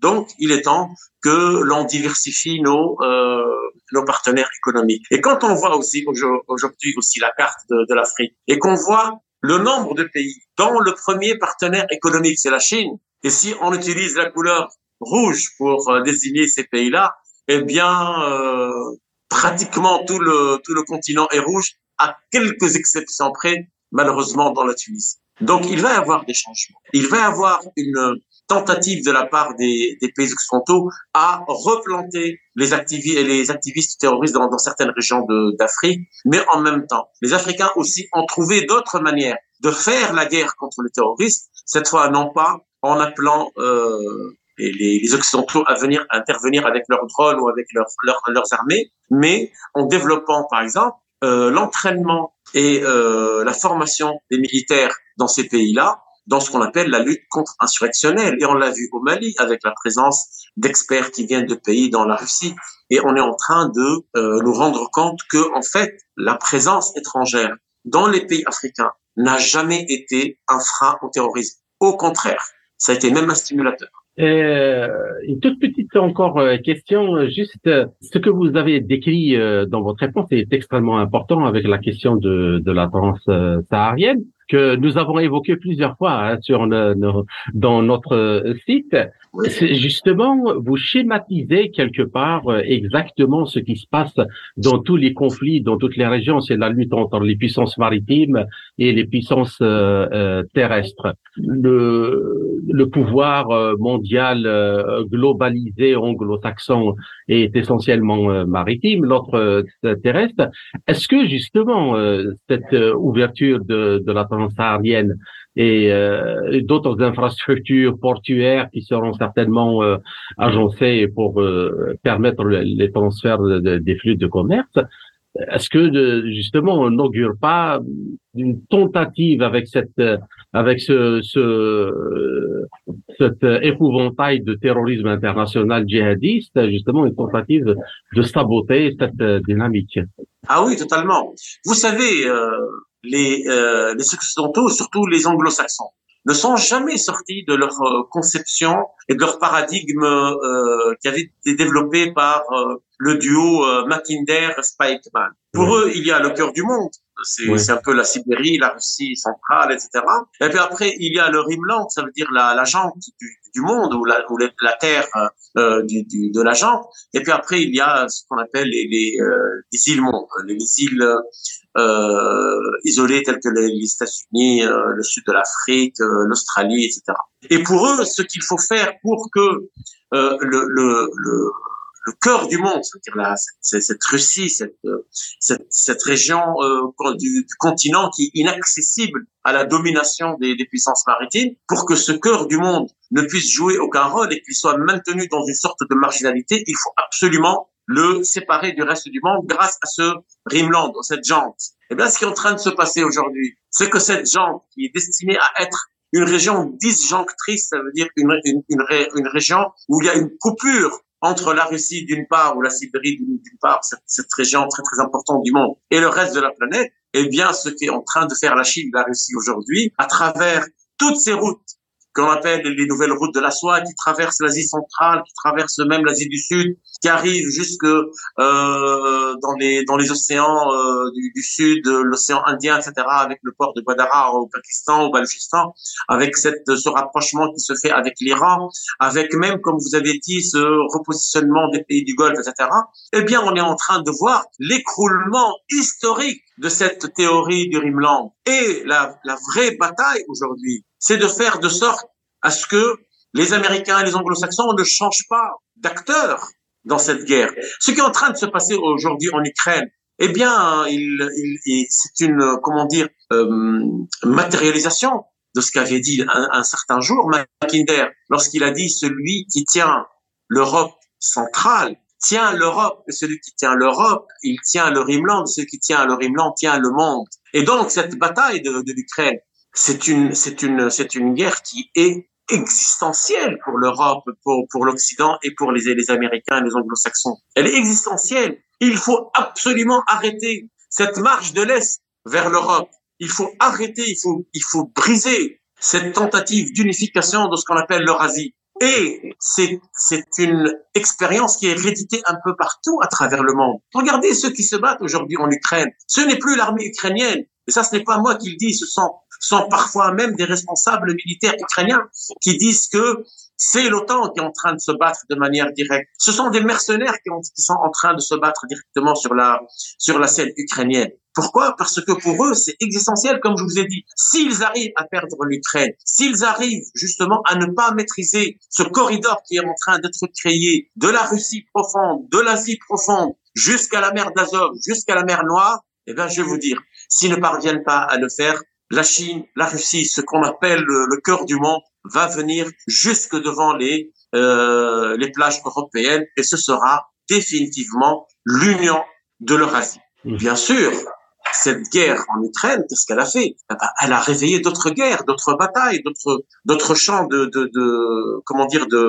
Donc, il est temps que l'on diversifie nos euh, nos partenaires économiques. Et quand on voit aussi aujourd'hui aussi la carte de, de l'Afrique et qu'on voit le nombre de pays dont le premier partenaire économique c'est la Chine, et si on utilise la couleur rouge pour euh, désigner ces pays-là, eh bien, euh, pratiquement tout le, tout le continent est rouge, à quelques exceptions près, malheureusement, dans la Tunisie. Donc, il va y avoir des changements. Il va y avoir une tentative de la part des, des pays occidentaux à replanter les, les activistes terroristes dans, dans certaines régions d'Afrique, mais en même temps, les Africains aussi ont trouvé d'autres manières de faire la guerre contre les terroristes, cette fois non pas en appelant euh, les, les, Occidentaux à venir intervenir avec leurs drones ou avec leurs, leurs armées, mais en développant, par exemple, euh, l'entraînement et euh, la formation des militaires dans ces pays-là, dans ce qu'on appelle la lutte contre-insurrectionnelle. Et on l'a vu au Mali avec la présence d'experts qui viennent de pays dans la Russie. Et on est en train de euh, nous rendre compte que, en fait, la présence étrangère dans les pays africains n'a jamais été un frein au terrorisme. Au contraire, ça a été même un stimulateur. Euh, une toute petite encore euh, question, euh, juste ce que vous avez décrit dans votre réponse est extrêmement important avec la question de, de la saharienne que nous avons évoqué plusieurs fois hein, sur dans notre site. Justement, vous schématisez quelque part euh, exactement ce qui se passe dans tous les conflits, dans toutes les régions. C'est la lutte entre les puissances maritimes et les puissances euh, euh, terrestres. Le, le pouvoir mondial globalisé anglo-saxon est essentiellement maritime, l'autre terrestre. Est-ce que justement cette ouverture de, de la transsaharienne euh, et, d'autres infrastructures portuaires qui seront certainement euh, agencées pour euh, permettre les transferts des flux de commerce. Est-ce que justement on n'augure pas une tentative avec cette avec ce, ce cet épouvantail de terrorisme international djihadiste, justement une tentative de saboter cette dynamique? Ah oui, totalement. Vous savez, les, euh, les occidentaux, surtout les anglo-saxons, ne sont jamais sortis de leur euh, conception et de leur paradigme euh, qui avait été développé par euh, le duo euh, Mackinder-Spikeman. Pour eux, il y a le cœur du monde. C'est un peu la Sibérie, la Russie centrale, etc. Et puis après, il y a le Rimland, ça veut dire la, la jante du, du monde ou la, ou la terre euh, du, du, de la jante. Et puis après, il y a ce qu'on appelle les, les, les îles mondes, les îles euh, isolés tels que les, États-Unis, euh, le sud de l'Afrique, euh, l'Australie, etc. Et pour eux, ce qu'il faut faire pour que le, le, le le cœur du monde, c'est-à-dire cette, cette, Russie, cette, cette, cette région euh, du, du, continent qui est inaccessible à la domination des, des, puissances maritimes, pour que ce cœur du monde ne puisse jouer aucun rôle et qu'il soit maintenu dans une sorte de marginalité, il faut absolument le séparer du reste du monde grâce à ce Rimland, cette jante. Et eh bien, ce qui est en train de se passer aujourd'hui, c'est que cette jante qui est destinée à être une région disjonctrice, ça veut dire une, une, une région où il y a une coupure entre la Russie d'une part ou la Sibérie d'une part, cette, région très très importante du monde, et le reste de la planète, eh bien, ce qui est en train de faire la Chine, la Russie aujourd'hui, à travers toutes ces routes qu'on appelle les nouvelles routes de la soie, qui traversent l'Asie centrale, qui traversent même l'Asie du Sud, qui arrivent jusque euh, dans les dans les océans euh, du, du, Sud, l'océan Indien, etc., avec le port de Guadara au Pakistan, au Balochistan, avec cette ce rapprochement qui se fait avec l'Iran, avec même, comme vous avez dit, ce repositionnement des pays du Golfe, etc. Eh bien, on est en train de voir l'écroulement historique de cette théorie du Rimland. Et la, la vraie bataille aujourd'hui, c'est de faire de sorte à ce que les Américains et les Anglo-Saxons ne changent pas d'acteurs dans cette guerre. Ce qui est en train de se passer aujourd'hui en Ukraine, eh bien, il, il, c'est une, comment dire, euh, matérialisation de ce qu'avait dit un, un, certain jour Mackinder lorsqu'il a dit celui qui tient l'Europe centrale tient l'Europe, celui qui tient l'Europe, il tient le Rimland, celui qui tient le Rimland tient le monde. Et donc cette bataille de, de l'Ukraine, c'est une, c'est une, c'est une guerre qui est existentielle pour l'Europe, pour, pour l'Occident et pour les, les Américains et les Anglo-Saxons. Elle est existentielle. Il faut absolument arrêter cette marche de l'Est vers l'Europe. Il faut arrêter, il faut, il faut briser cette tentative d'unification de ce qu'on appelle l'Eurasie. Et c'est, c'est une expérience qui est rééditée un peu partout à travers le monde. Regardez ceux qui se battent aujourd'hui en Ukraine. Ce n'est plus l'armée ukrainienne. Et ça, ce n'est pas moi qui le dis, ce sont sont parfois même des responsables militaires ukrainiens qui disent que c'est l'OTAN qui est en train de se battre de manière directe. Ce sont des mercenaires qui, qui sont en train de se battre directement sur la sur la scène ukrainienne. Pourquoi? Parce que pour eux, c'est existentiel, comme je vous ai dit. S'ils arrivent à perdre l'Ukraine, s'ils arrivent justement à ne pas maîtriser ce corridor qui est en train d'être créé de la Russie profonde, de l'Asie profonde, jusqu'à la mer d'Azov, jusqu'à la mer Noire, eh bien, je vais vous dire, s'ils ne parviennent pas à le faire, la Chine, la Russie, ce qu'on appelle le, cœur du monde, va venir jusque devant les euh, les plages européennes et ce sera définitivement l'union de l'Eurasie. Bien sûr, cette guerre en Ukraine, qu'est-ce qu'elle a fait? Eh ben, Elle a réveillé d'autres guerres, d'autres batailles, d'autres d'autres champs de, de, de comment dire de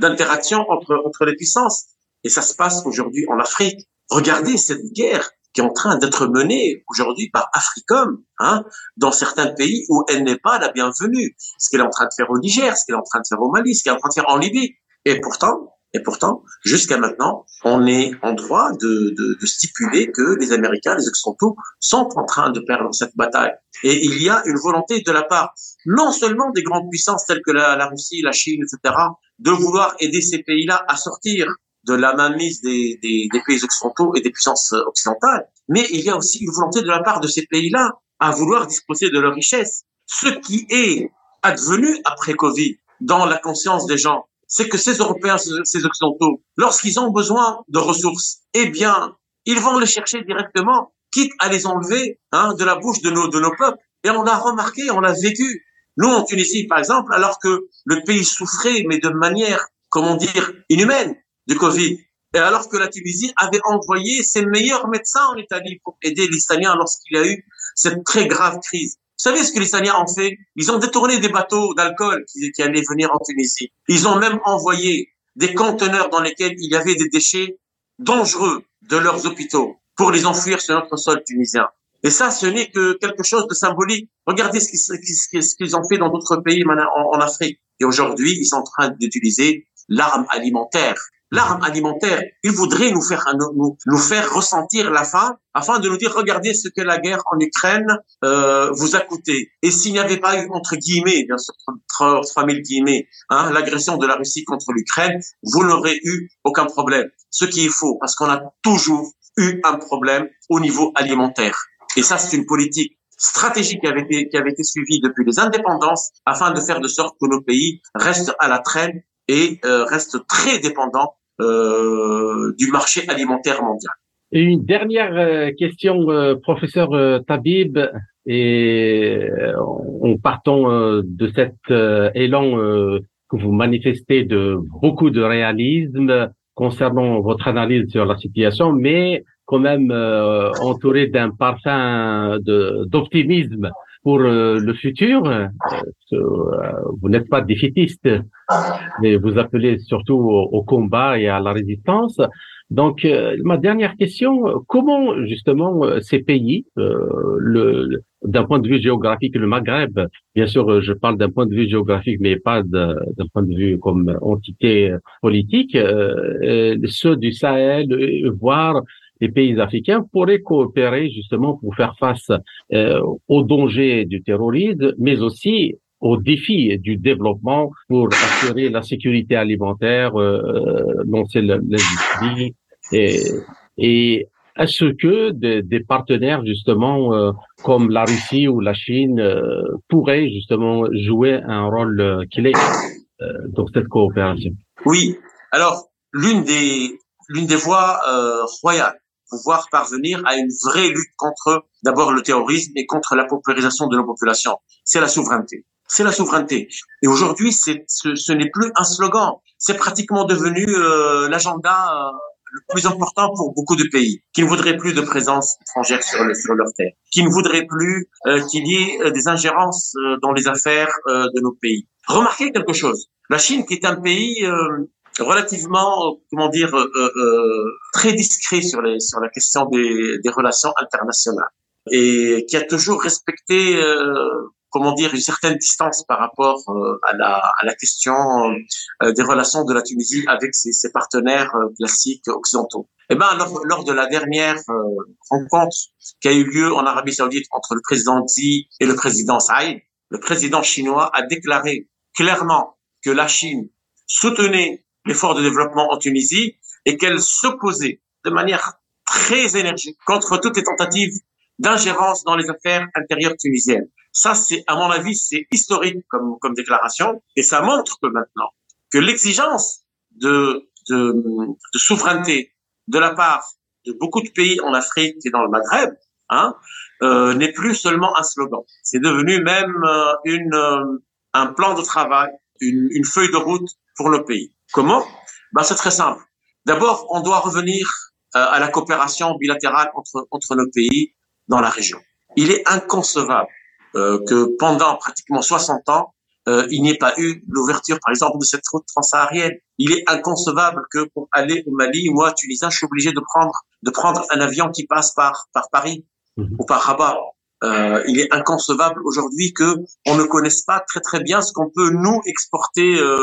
d'interaction entre entre les puissances. Et ça se passe aujourd'hui en Afrique. Regardez cette guerre qui est en train d'être menée aujourd'hui par Africom, hein, dans certains pays où elle n'est pas la bienvenue. Ce qu'elle est en train de faire au Niger, ce qu'elle est en train de faire au Mali, ce qu'elle est en train de faire en Libye. Et pourtant, et pourtant, jusqu'à maintenant, on est en droit de, de, de, stipuler que les Américains, les Occidentaux, sont en train de perdre cette bataille. Et il y a une volonté de la part non seulement des grandes puissances telles que la, la Russie, la Chine, etc., de vouloir aider ces pays-là à sortir de la mainmise des, des, des pays occidentaux et des puissances occidentales, mais il y a aussi une volonté de la part de ces pays-là à vouloir disposer de leurs richesses. Ce qui est advenu après Covid dans la conscience des gens, c'est que ces Européens, ces Occidentaux, lorsqu'ils ont besoin de ressources, eh bien, ils vont les chercher directement, quitte à les enlever hein, de la bouche de nos, de nos peuples. Et on l'a remarqué, on l'a vécu. Nous, en Tunisie, par exemple, alors que le pays souffrait, mais de manière, comment dire, inhumaine du Covid, et alors que la Tunisie avait envoyé ses meilleurs médecins en Italie pour aider les Italiens lorsqu'il y a eu cette très grave crise. Vous savez ce que les Italiens ont fait? Ils ont détourné des bateaux d'alcool qui, qui, allaient venir en Tunisie. Ils ont même envoyé des conteneurs dans lesquels il y avait des déchets dangereux de leurs hôpitaux pour les enfuir sur notre sol tunisien. Et ça, ce n'est que quelque chose de symbolique. Regardez ce qu'ils ont fait dans d'autres pays en, en Afrique. Et aujourd'hui, ils sont en train d'utiliser l'arme alimentaire l'arme alimentaire. Il voudrait nous faire nous, nous, faire ressentir la faim afin de nous dire regardez ce que la guerre en Ukraine euh, vous a coûté. Et s'il n'y avait pas eu entre guillemets, bien sûr, 3000 guillemets, hein, l'agression de la Russie contre l'Ukraine, vous n'aurez eu aucun problème. Ce qui est faux, parce qu'on a toujours eu un problème au niveau alimentaire. Et ça, c'est une politique stratégique qui avait été, qui avait été suivie depuis les indépendances afin de faire de sorte que nos pays restent à la traîne et euh, restent très dépendants du marché alimentaire mondial. Et une dernière euh, question, euh, professeur Tabib, et en partant de cet élan que vous manifestez de beaucoup de réalisme concernant votre analyse sur la situation, mais quand même entouré d'un parfum d'optimisme pour euh, le futur, euh, euh, vous n'êtes pas défaitiste, mais vous appelez surtout au, combat et à la résistance. Donc, ma dernière question, comment justement ces pays, le, d'un point de vue géographique, le Maghreb, bien sûr, je parle d'un point de vue géographique, mais pas d'un point de vue comme entité politique, ceux du Sahel, voire les pays africains pourraient coopérer justement pour faire face euh, aux dangers du terrorisme, mais aussi aux défis du développement pour assurer la sécurité alimentaire, euh, lancer l'industrie et, et est-ce que des, des, partenaires justement euh, comme la Russie ou la Chine euh, pourraient justement jouer un rôle euh, clé dans cette coopération? Oui. Alors l'une des l'une des voies royales pouvoir parvenir à une vraie lutte contre d'abord le terrorisme et contre la paupérisation de nos populations. C'est la souveraineté. C'est la souveraineté. Et aujourd'hui, ce, ce n'est plus un slogan. C'est pratiquement devenu euh, l'agenda euh, le plus important pour beaucoup de pays, qui ne voudraient plus de présence étrangère sur, le, sur leur terre, qui ne voudraient plus euh, qu'il y ait des ingérences dans les affaires de nos pays. Remarquez quelque chose. La Chine, qui est un pays relativement, comment dire, euh, euh, euh, très discret sur les sur la question des, des relations internationales et qui a toujours respecté, comment dire, une certaine distance par rapport à la à la question des relations de la Tunisie avec ses, ses partenaires classiques occidentaux. Eh ben, lors, lors de la dernière rencontre qui a eu lieu en Arabie Saoudite entre le président Xi et le président Saïd, le président chinois a déclaré clairement que la Chine soutenait l'effort de développement en Tunisie et qu'elle s'opposait de manière très énergique contre toutes les tentatives d'ingérence dans les affaires intérieures tunisiennes. Ça, c'est, à mon avis, c'est historique comme, comme déclaration et ça montre que maintenant, que l'exigence de, de, souveraineté de la part de beaucoup de pays en Afrique et dans le Maghreb, hein, euh, n'est plus seulement un slogan. C'est devenu même euh, une, euh, un plan de travail, une, une, feuille de route pour le pays. Comment? Ben, C'est très simple. D'abord, on doit revenir euh, à la coopération bilatérale entre, entre nos pays dans la région. Il est inconcevable euh, que pendant pratiquement 60 ans, euh, il n'y ait pas eu l'ouverture, par exemple, de cette route transsaharienne. Il est inconcevable que pour aller au Mali, moi, Tunisien, je suis obligé de prendre de prendre un avion qui passe par par Paris mmh. ou par Rabat. Euh, il est inconcevable aujourd'hui que on ne connaisse pas très très bien ce qu'on peut nous exporter euh,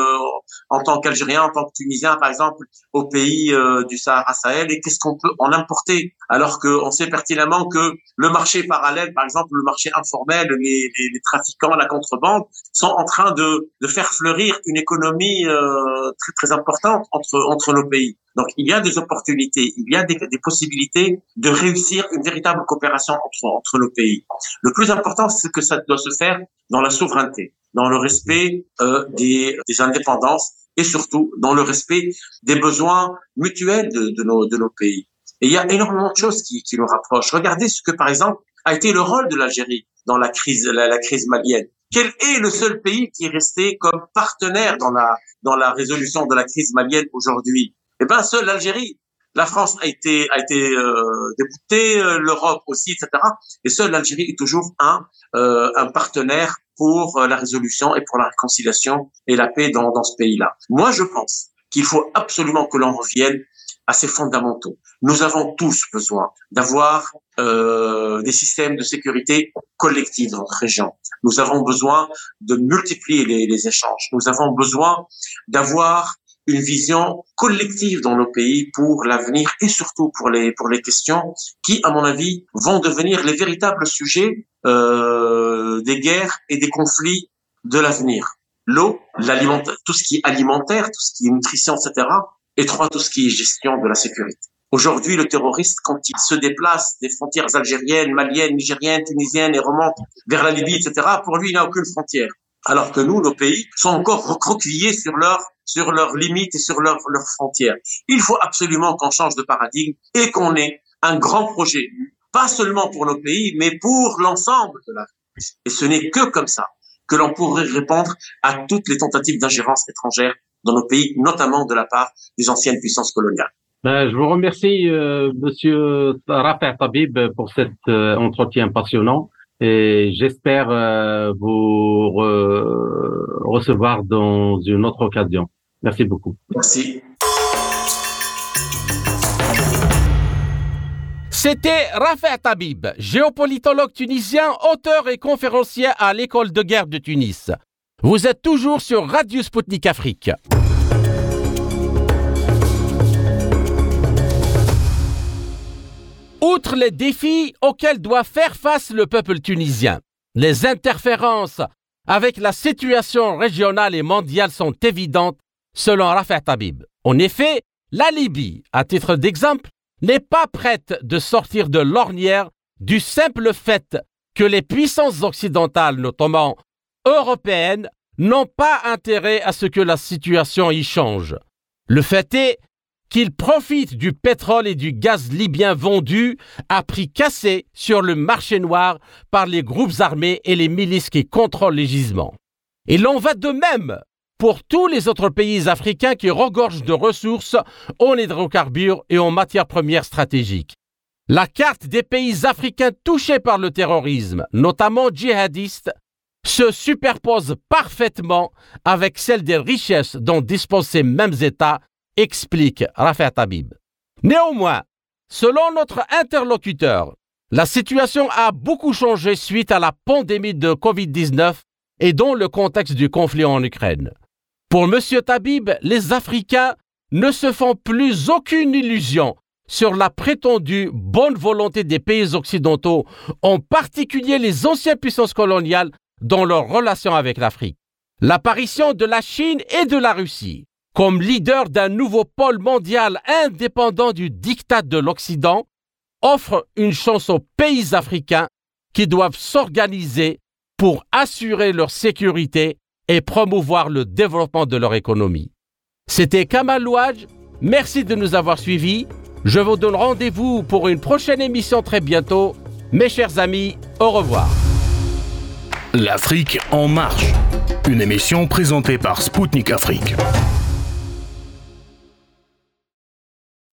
en tant qu'Algérien, en tant que Tunisien, par exemple, au pays euh, du Sahara Sahel, et qu'est-ce qu'on peut en importer, alors qu'on sait pertinemment que le marché parallèle, par exemple, le marché informel, les, trafiquants, la contrebande, sont en train de, de faire fleurir une économie très très importante entre entre nos pays. Donc, il y a des opportunités, il y a des, possibilités de réussir une véritable coopération entre, entre nos pays. Le plus important, c'est que ça doit se faire dans la souveraineté, dans le respect euh, des, des, indépendances et surtout dans le respect des besoins mutuels de, de, nos, de nos pays. Et il y a énormément de choses qui, qui nous rapprochent. Regardez ce que, par exemple, a été le rôle de l'Algérie dans la crise, la crise malienne. Quel est le seul pays qui est resté comme partenaire dans la, dans la résolution de la crise malienne aujourd'hui? Eh ben, seule l'Algérie. La France a été a été euh, déboutée, euh, l'Europe aussi, etc. Et seule l'Algérie est toujours un euh, un partenaire pour euh, la résolution et pour la réconciliation et la paix dans dans ce pays-là. Moi, je pense qu'il faut absolument que l'on revienne à ces fondamentaux. Nous avons tous besoin d'avoir euh, des systèmes de sécurité collectifs dans notre région. Nous avons besoin de multiplier les, les échanges. Nous avons besoin d'avoir une vision collective dans nos pays pour l'avenir et surtout pour les pour les questions qui, à mon avis, vont devenir les véritables sujets euh, des guerres et des conflits de l'avenir. L'eau, tout ce qui est alimentaire, tout ce qui est nutrition, etc. Et trois, tout ce qui est gestion de la sécurité. Aujourd'hui, le terroriste, quand il se déplace des frontières algériennes, maliennes, nigériennes, tunisiennes et remonte vers la Libye, etc., pour lui, il n'a aucune frontière alors que nous, nos pays, sont encore recroquevillés sur leurs sur leurs limites et sur leurs leurs frontières. Il faut absolument qu'on change de paradigme et qu'on ait un grand projet, pas seulement pour nos pays, mais pour l'ensemble de l'Afrique. Et ce n'est que comme ça que l'on pourrait répondre à toutes les tentatives d'ingérence étrangère dans nos pays, notamment de la part des anciennes puissances coloniales. Ben, je vous remercie, euh, Monsieur Rafa Tabib, pour cet euh, entretien passionnant et j'espère euh, vous re recevoir dans une autre occasion. Merci beaucoup. Merci. C'était Rafa Tabib, géopolitologue tunisien, auteur et conférencier à l'école de guerre de Tunis. Vous êtes toujours sur Radio Sputnik Afrique. Outre les défis auxquels doit faire face le peuple tunisien, les interférences avec la situation régionale et mondiale sont évidentes selon Rafet Tabib. En effet, la Libye, à titre d'exemple, n'est pas prête de sortir de l'ornière du simple fait que les puissances occidentales, notamment européennes, n'ont pas intérêt à ce que la situation y change. Le fait est qu'il profite du pétrole et du gaz libyen vendus à prix cassé sur le marché noir par les groupes armés et les milices qui contrôlent les gisements. Et l'on va de même pour tous les autres pays africains qui regorgent de ressources en hydrocarbures et en matières premières stratégiques. La carte des pays africains touchés par le terrorisme, notamment djihadistes, se superpose parfaitement avec celle des richesses dont disposent ces mêmes États explique Rafa Tabib. Néanmoins, selon notre interlocuteur, la situation a beaucoup changé suite à la pandémie de Covid-19 et dans le contexte du conflit en Ukraine. Pour M. Tabib, les Africains ne se font plus aucune illusion sur la prétendue bonne volonté des pays occidentaux, en particulier les anciennes puissances coloniales, dans leurs relations avec l'Afrique. L'apparition de la Chine et de la Russie comme leader d'un nouveau pôle mondial indépendant du diktat de l'Occident, offre une chance aux pays africains qui doivent s'organiser pour assurer leur sécurité et promouvoir le développement de leur économie. C'était Kamal Louadj, merci de nous avoir suivis. Je vous donne rendez-vous pour une prochaine émission très bientôt. Mes chers amis, au revoir. L'Afrique en marche, une émission présentée par Spoutnik Afrique.